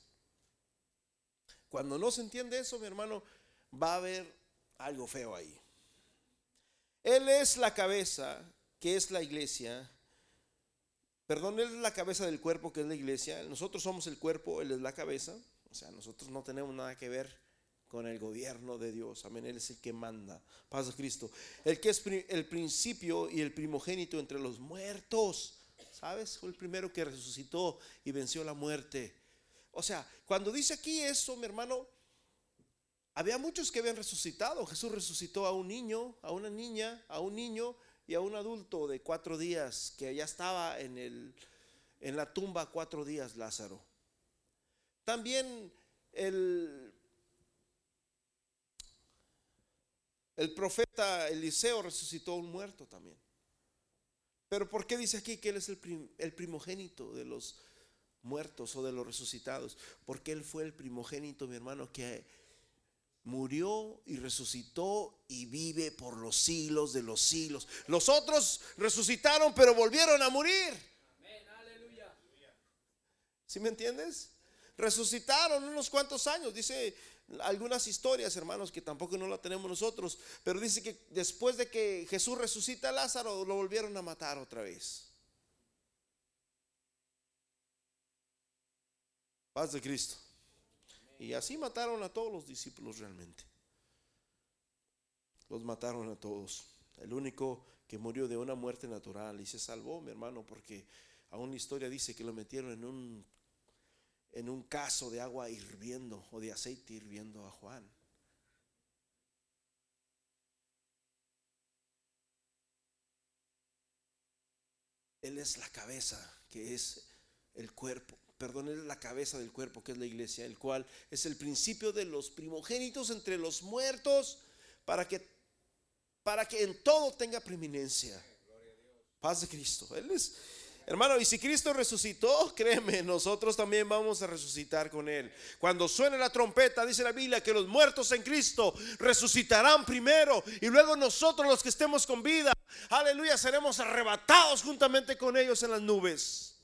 Cuando no se entiende eso, mi hermano, va a haber algo feo ahí. Él es la cabeza, que es la iglesia. Perdón, Él es la cabeza del cuerpo, que es la iglesia. Nosotros somos el cuerpo, Él es la cabeza. O sea, nosotros no tenemos nada que ver con el gobierno de Dios. Amén. Él es el que manda. Paz de Cristo. El que es el principio y el primogénito entre los muertos. ¿Sabes? Fue el primero que resucitó y venció la muerte. O sea, cuando dice aquí eso, mi hermano, había muchos que habían resucitado. Jesús resucitó a un niño, a una niña, a un niño y a un adulto de cuatro días que ya estaba en, el, en la tumba cuatro días Lázaro. También el, el profeta Eliseo resucitó a un muerto también. Pero ¿por qué dice aquí que él es el, el primogénito de los muertos o de los resucitados? Porque él fue el primogénito, mi hermano, que murió y resucitó y vive por los siglos de los siglos. Los otros resucitaron, pero volvieron a morir. ¿Sí me entiendes? Resucitaron unos cuantos años, dice algunas historias, hermanos, que tampoco no la tenemos nosotros, pero dice que después de que Jesús resucita a Lázaro, lo volvieron a matar otra vez. Paz de Cristo. Y así mataron a todos los discípulos realmente. Los mataron a todos. El único que murió de una muerte natural y se salvó, mi hermano, porque aún la historia dice que lo metieron en un en un caso de agua hirviendo o de aceite hirviendo a Juan. Él es la cabeza, que es el cuerpo perdón, es la cabeza del cuerpo, que es la iglesia, el cual es el principio de los primogénitos entre los muertos, para que, para que en todo tenga preeminencia. Paz de Cristo. Él es, hermano, y si Cristo resucitó, créeme, nosotros también vamos a resucitar con Él. Cuando suene la trompeta, dice la Biblia, que los muertos en Cristo resucitarán primero, y luego nosotros los que estemos con vida, aleluya, seremos arrebatados juntamente con ellos en las nubes.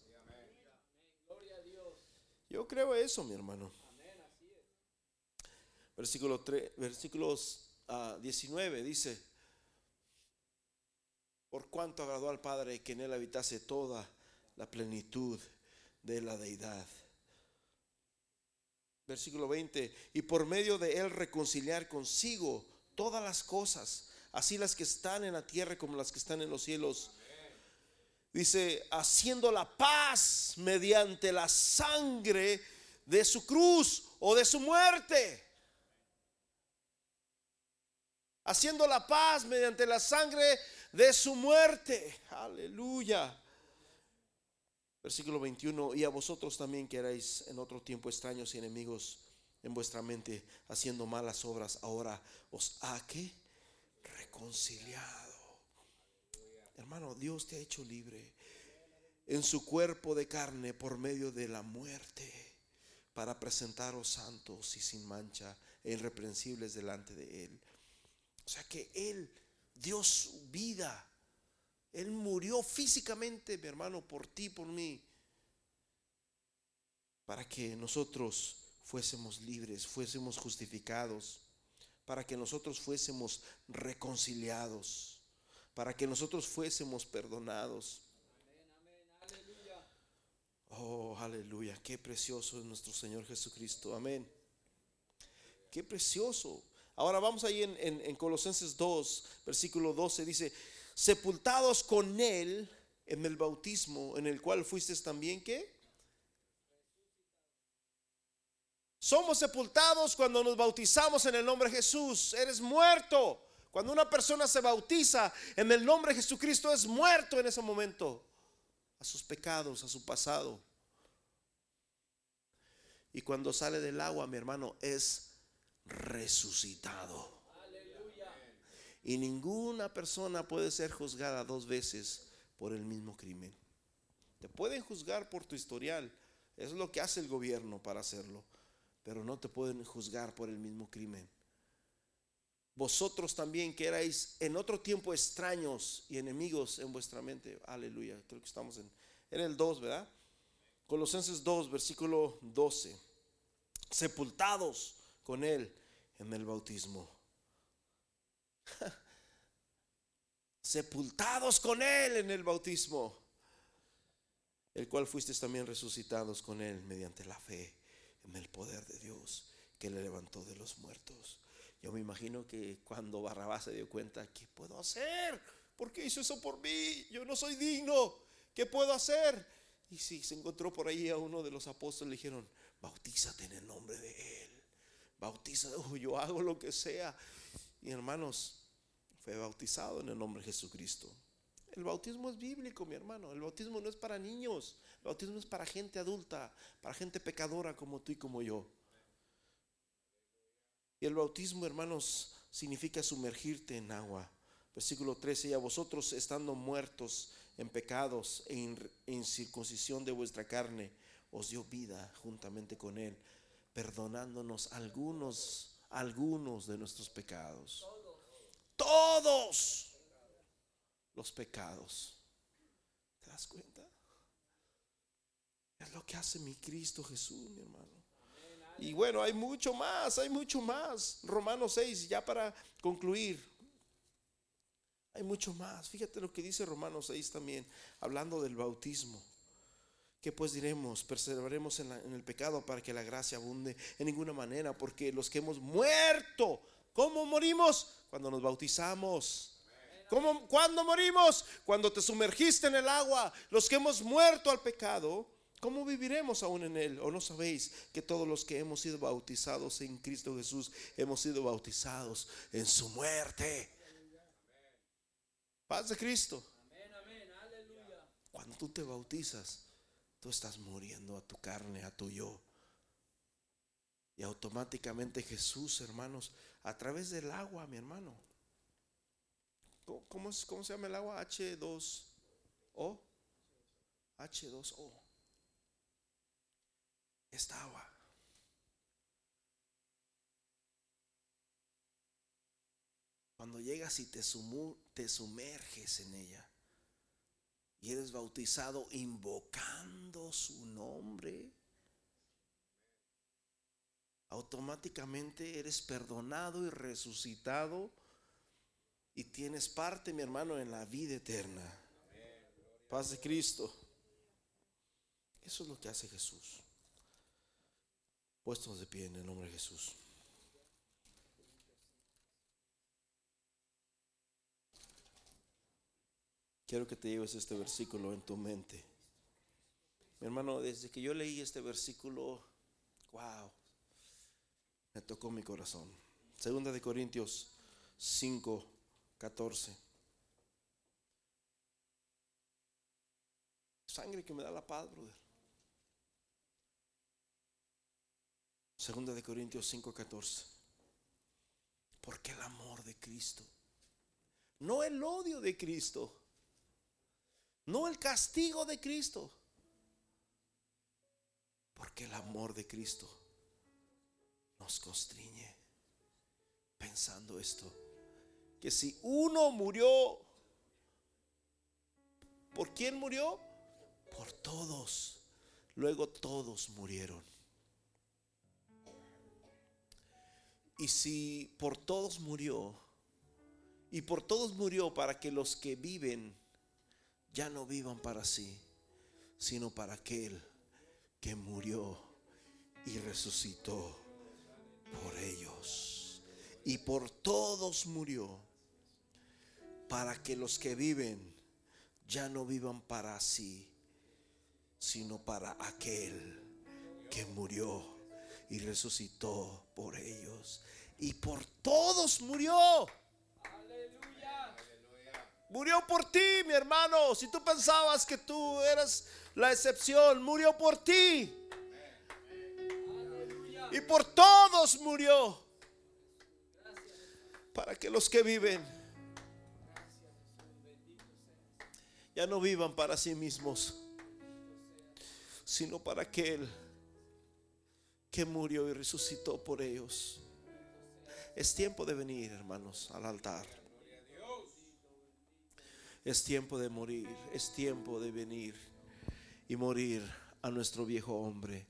Yo creo eso, mi hermano. Versículo 3, versículos 19 ah, dice, por cuanto agradó al Padre que en él habitase toda la plenitud de la deidad. Versículo 20, y por medio de él reconciliar consigo todas las cosas, así las que están en la tierra como las que están en los cielos Dice, haciendo la paz mediante la sangre de su cruz o de su muerte. Haciendo la paz mediante la sangre de su muerte. Aleluya. Versículo 21. Y a vosotros también que erais en otro tiempo extraños y enemigos en vuestra mente, haciendo malas obras, ahora os ha que reconciliado Hermano, Dios te ha hecho libre en su cuerpo de carne por medio de la muerte para presentaros santos y sin mancha e irreprensibles delante de Él. O sea que Él dio su vida. Él murió físicamente, mi hermano, por ti, por mí, para que nosotros fuésemos libres, fuésemos justificados, para que nosotros fuésemos reconciliados para que nosotros fuésemos perdonados. Oh, aleluya, qué precioso es nuestro Señor Jesucristo. Amén. Qué precioso. Ahora vamos ahí en, en, Colosenses 2, versículo 12, dice, sepultados con Él en el bautismo, en el cual fuiste también, ¿qué? Somos sepultados cuando nos bautizamos en el nombre de Jesús. Eres muerto. Cuando una persona se bautiza en el nombre de Jesucristo, es muerto en ese momento a sus pecados, a su pasado. Y cuando sale del agua, mi hermano, es resucitado. Y ninguna persona puede ser juzgada dos veces por el mismo crimen. Te pueden juzgar por tu historial. es lo que hace el gobierno para hacerlo. Pero no te pueden juzgar por el mismo crimen. Vosotros también que erais en otro tiempo extraños y enemigos en vuestra mente. Aleluya. Creo que estamos en, en el 2, ¿verdad? Colosenses 2, versículo 12. Sepultados con Él en el bautismo. Sepultados con Él en el bautismo. El cual fuisteis también resucitados con Él mediante la fe en el poder de Dios que le levantó de los muertos. Yo me imagino que cuando Barrabás se dio cuenta, ¿qué puedo hacer? ¿Por qué hizo eso por mí? Yo no soy digno. ¿Qué puedo hacer? Y si se encontró por ahí a uno de los apóstoles, le dijeron, bautízate en el nombre de Él. Bautízate, oh, yo hago lo que sea. Y hermanos, fue bautizado en el nombre de Jesucristo. El bautismo es bíblico, mi hermano. El bautismo no es para niños. El bautismo es para gente adulta, para gente pecadora como tú y como yo. Y el bautismo, hermanos, significa sumergirte en agua. Versículo 13, y a vosotros estando muertos en pecados e en circuncisión de vuestra carne, os dio vida juntamente con Él, perdonándonos algunos, algunos de nuestros pecados. Todos los pecados. ¿Te das cuenta? Es lo que hace mi Cristo Jesús, mi hermano. Y bueno, hay mucho más, hay mucho más. Romanos 6, ya para concluir. Hay mucho más. Fíjate lo que dice Romanos 6 también, hablando del bautismo. ¿Qué pues diremos? Perseveraremos en, el pecado para que la gracia abunde en ninguna manera, porque los que hemos muerto, ¿cómo morimos? Cuando nos bautizamos. ¿Cómo, ¿Cuándo morimos? Cuando te sumergiste en el agua. Los que hemos muerto al pecado, ¿cómo viviremos aún en él? ¿O no sabéis que todos los que hemos sido bautizados en Cristo Jesús hemos sido bautizados en su muerte? Paz de Cristo. Cuando tú te bautizas, tú estás muriendo a tu carne, a tu yo. Y automáticamente Jesús, hermanos, a través del agua, mi hermano. ¿Cómo, cómo se llama el agua? H2O. H2O. Esta agua Cuando llegas y te, te sumerges en ella y eres bautizado invocando su nombre, automáticamente eres perdonado y resucitado y tienes parte, mi hermano, en la vida eterna. Paz de Cristo. Eso es lo que hace Jesús. Puestos de pie en el nombre de Jesús. Quiero que te lleves este versículo en tu mente. Mi hermano, desde que yo leí este versículo, wow, me tocó mi corazón. Segunda de Corintios 5, 14. Sangre que me da la paz, brother. Segunda de Corintios 5, 14. Porque el amor de Cristo, no el odio de Cristo no el castigo de Cristo. Porque el amor de Cristo nos constriñe pensando esto. Que si uno murió, ¿por quién murió? Por todos. Luego todos murieron. Y si por todos murió, y por todos murió para que los que viven ya no vivan para sí, sino para aquel que murió y resucitó por ellos. y por todos murió, para que los que viven ya no vivan para sí, sino para aquel que murió y resucitó por ellos. Y por todos murió. Murió por ti, mi hermano. Si tú pensabas que tú eras la excepción, murió por ti. Y por todos murió. Para que los que viven ya no vivan para sí mismos, sino para aquel que murió y resucitó por ellos. Es tiempo de venir, hermanos, al altar. Es tiempo de morir, es tiempo de venir y morir a nuestro viejo hombre.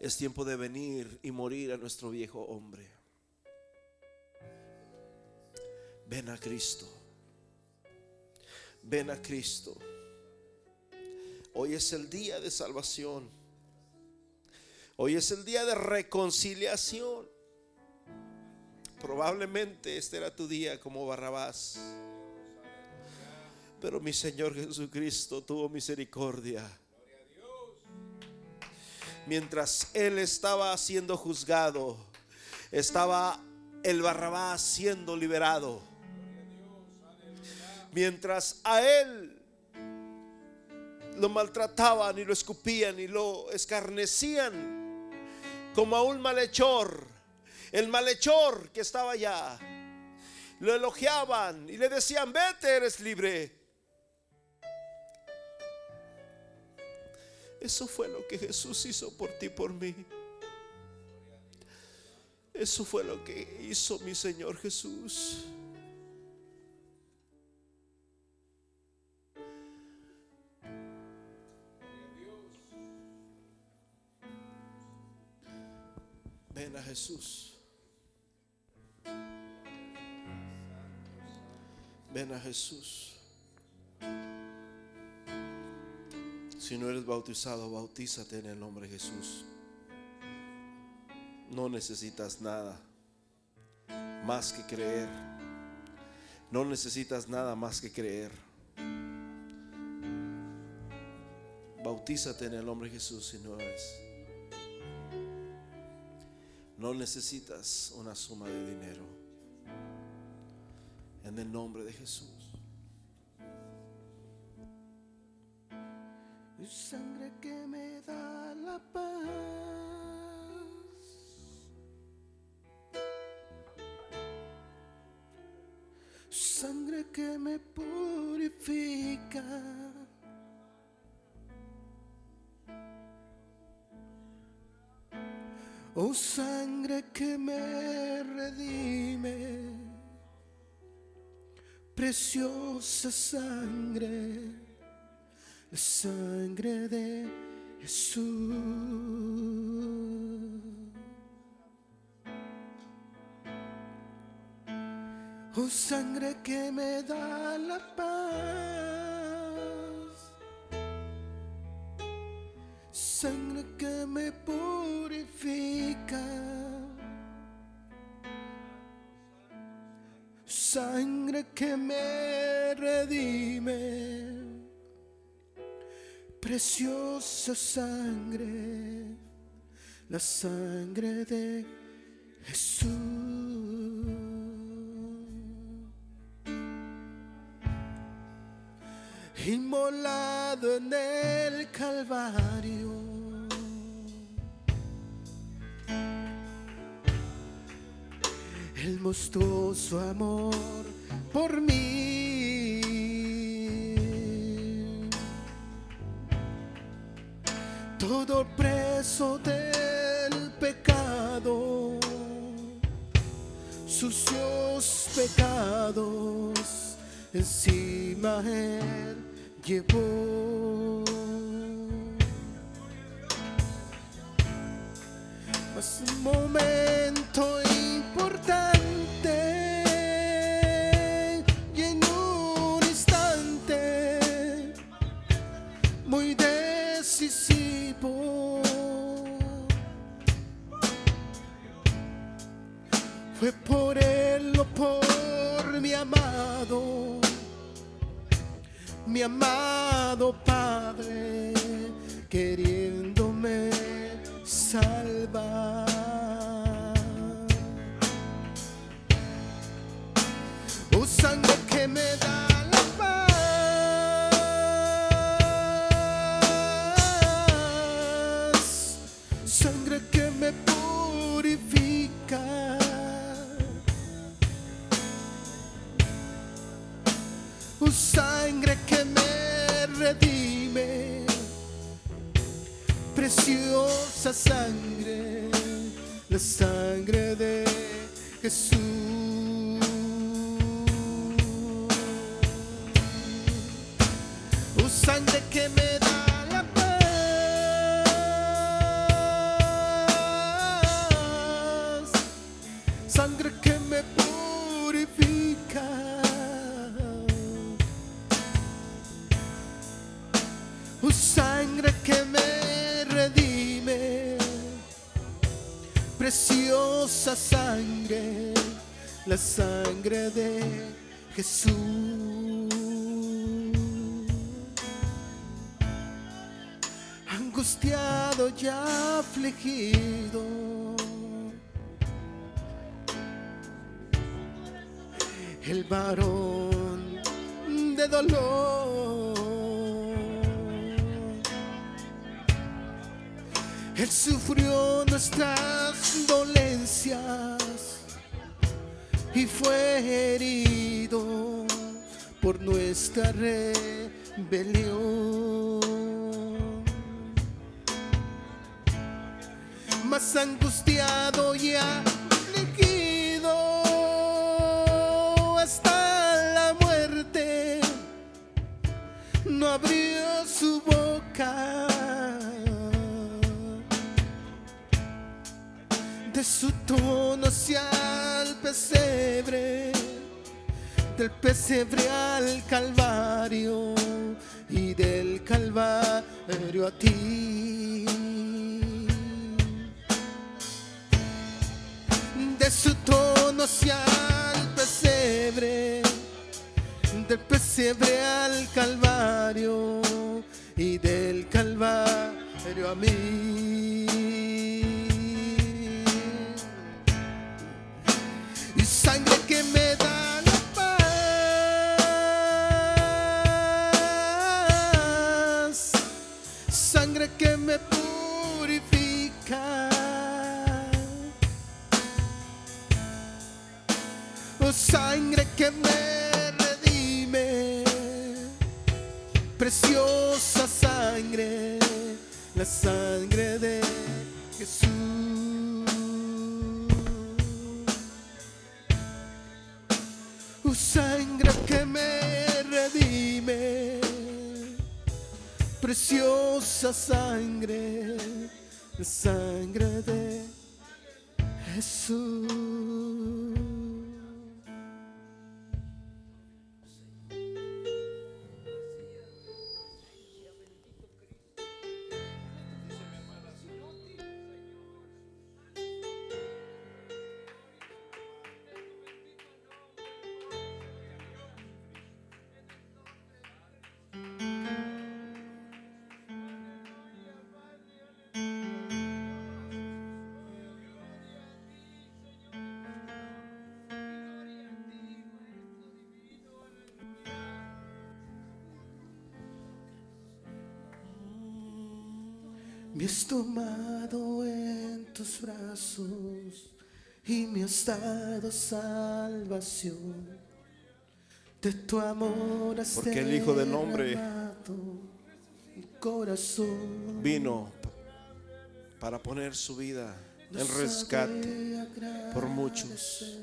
Es tiempo de venir y morir a nuestro viejo hombre. Ven a Cristo. Ven a Cristo. Hoy es el día de salvación. Hoy es el día de reconciliación. Probablemente este era tu día como Barrabás. Pero mi Señor Jesucristo tuvo misericordia. Mientras Él estaba siendo juzgado, estaba el Barrabás siendo liberado. Mientras a Él lo maltrataban y lo escupían y lo escarnecían como a un malhechor. El malhechor que estaba allá. Lo elogiaban y le decían, vete, eres libre. Eso fue lo que Jesús hizo por ti, por mí. Eso fue lo que hizo mi Señor Jesús. Ven a Jesús. Ven a Jesús. Si no eres bautizado, bautízate en el nombre de Jesús. No necesitas nada más que creer. No necesitas nada más que creer. Bautízate en el nombre de Jesús si no eres. No necesitas una suma de dinero. En el nombre de Jesús. Preciosa sangre, la sangre de Jesús. Oh sangre que me da la paz, preciosa sangre, la sangre de Jesús. Inmolado en el Calvario. El monstruoso amor por mí. Todo preso del pecado, sucios pecados, encima él llevó. Mas un momento mi amado Padre, preciosa sangre, la sangre de Jesús. La sangre de Jesús. Angustiado y afligido. El varón de dolor. Él sufrió nuestras dolencias y fue herido por nuestra rebelión. Más angustiado y afligido hasta la muerte, no abrió su boca. Su tono hacia el pesebre, del pesebre al calvario y del calvario a ti. De su tono hacia el pesebre, del pesebre al calvario y del calvario a mí. Preciosa sangre, la sangre de Jesús. Sangre que me redime, preciosa sangre, sangre de Jesús. Me has tomado en tus brazos y me has dado salvación. De tu amor has Porque el Hijo del Hombre corazón. vino para poner su vida en rescate por muchos,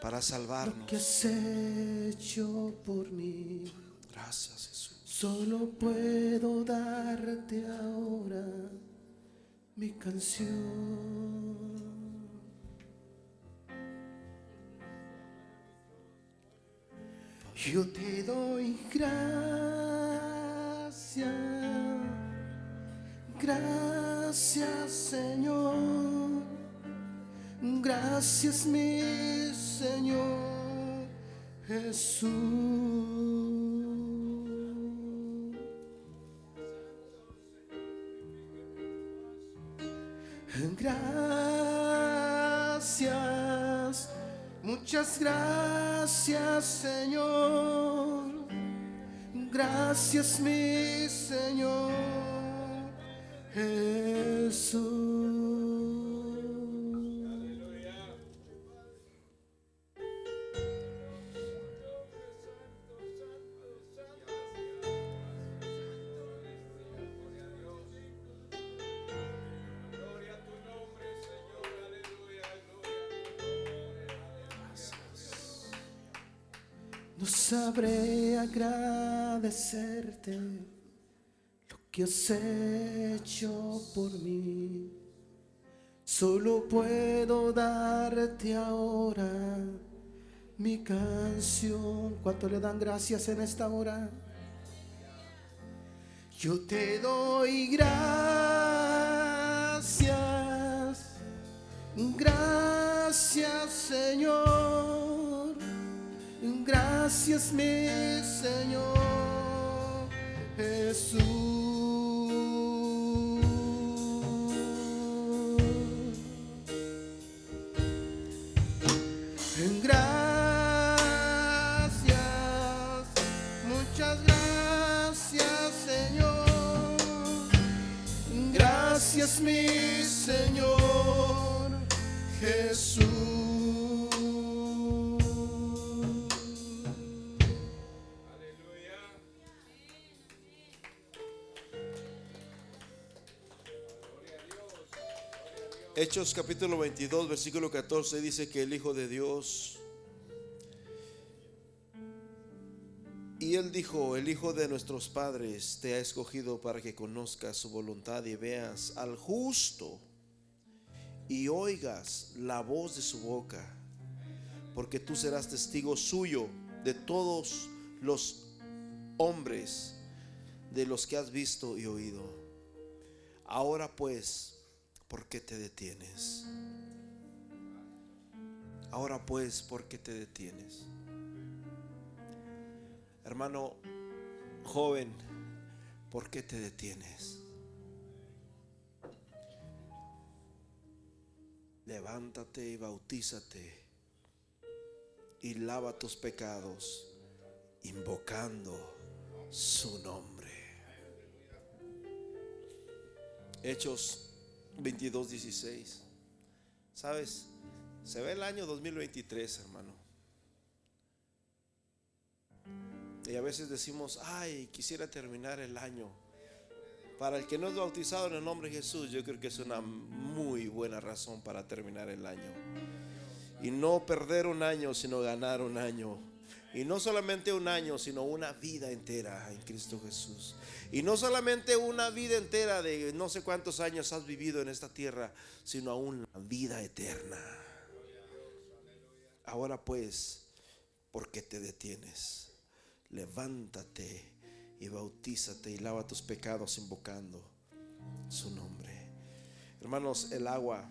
para que salvarnos. has hecho por mí. Gracias Jesús. Solo puedo darte ahora mi canción. Yo te doy gracias, gracias Señor, Gracias mi Señor Jesús. Gracias, muchas gracias Señor. Gracias mi Señor Jesús. Sabré agradecerte lo que has hecho por mí. Solo puedo darte ahora mi canción. ¿Cuánto le dan gracias en esta hora? Yo te doy gracias. Gracias Señor. Gracias mi Señor Jesús. Hechos capítulo 22, versículo 14 dice que el Hijo de Dios, y él dijo, el Hijo de nuestros padres te ha escogido para que conozcas su voluntad y veas al justo y oigas la voz de su boca, porque tú serás testigo suyo de todos los hombres de los que has visto y oído. Ahora pues, ¿por qué te detienes? Ahora pues, ¿por qué te detienes? Hermano joven, ¿por qué te detienes? Levántate y bautízate y lava tus pecados invocando su nombre. Hechos 22, 16. ¿Sabes? Se ve el año 2023, hermano. Y a veces decimos, ay, quisiera terminar el año. Para el que no es bautizado en el nombre de Jesús, yo creo que es una muy buena razón para terminar el año. Y no perder un año, sino ganar un año. Y no solamente un año, sino una vida entera en Cristo Jesús. Y no solamente una vida entera de no sé cuántos años has vivido en esta tierra, sino una vida eterna. Ahora pues, ¿por qué te detienes? Levántate y bautízate y lava tus pecados invocando su nombre. Hermanos, el agua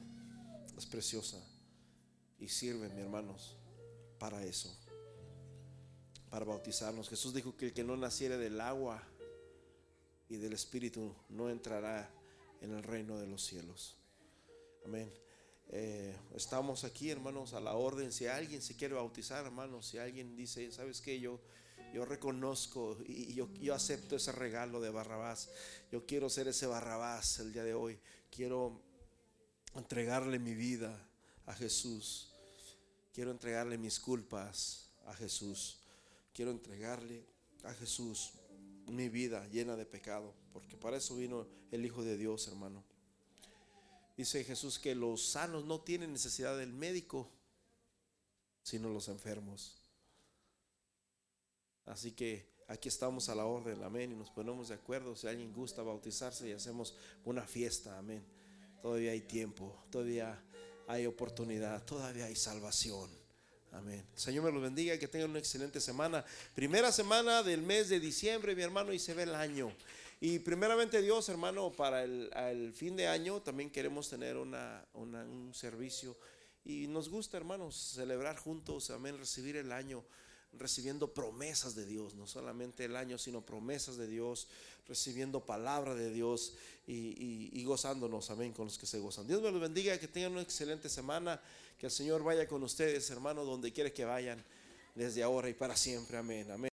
es preciosa y sirve, mi hermanos, para eso, para bautizarnos. Jesús dijo que el que no naciere del agua y del Espíritu no entrará en el reino de los cielos. Amén. Eh, estamos aquí, hermanos, a la orden. Si alguien se quiere bautizar, hermanos, si alguien dice, ¿sabes qué? Yo, yo reconozco y yo, yo acepto ese regalo de Barrabás. Yo quiero ser ese Barrabás el día de hoy. Quiero entregarle mi vida a Jesús. Quiero entregarle mis culpas a Jesús. Quiero entregarle a Jesús mi vida llena de pecado, porque para eso vino el Hijo de Dios, hermano. Dice Jesús que los sanos no tienen necesidad del médico, sino los enfermos. Así que aquí estamos a la orden, amén, y nos ponemos de acuerdo. Si alguien gusta bautizarse y hacemos una fiesta, amén. Todavía hay tiempo, todavía hay oportunidad, todavía hay salvación. Amén. Señor me los bendiga y que tengan una excelente semana. Primera semana del mes de diciembre, mi hermano, y se ve el año. Y primeramente Dios, hermano, para el, fin de año también queremos tener una, un servicio Y nos gusta, hermanos, celebrar juntos, amén, recibir el año recibiendo promesas de Dios, no solamente el año, sino promesas de Dios, recibiendo palabra de Dios y, y, gozándonos, amén, con los que se gozan. Dios me los bendiga, que tengan una excelente semana, que el Señor vaya con ustedes, hermanos, donde quiera que vayan, desde ahora y para siempre, amén, amén.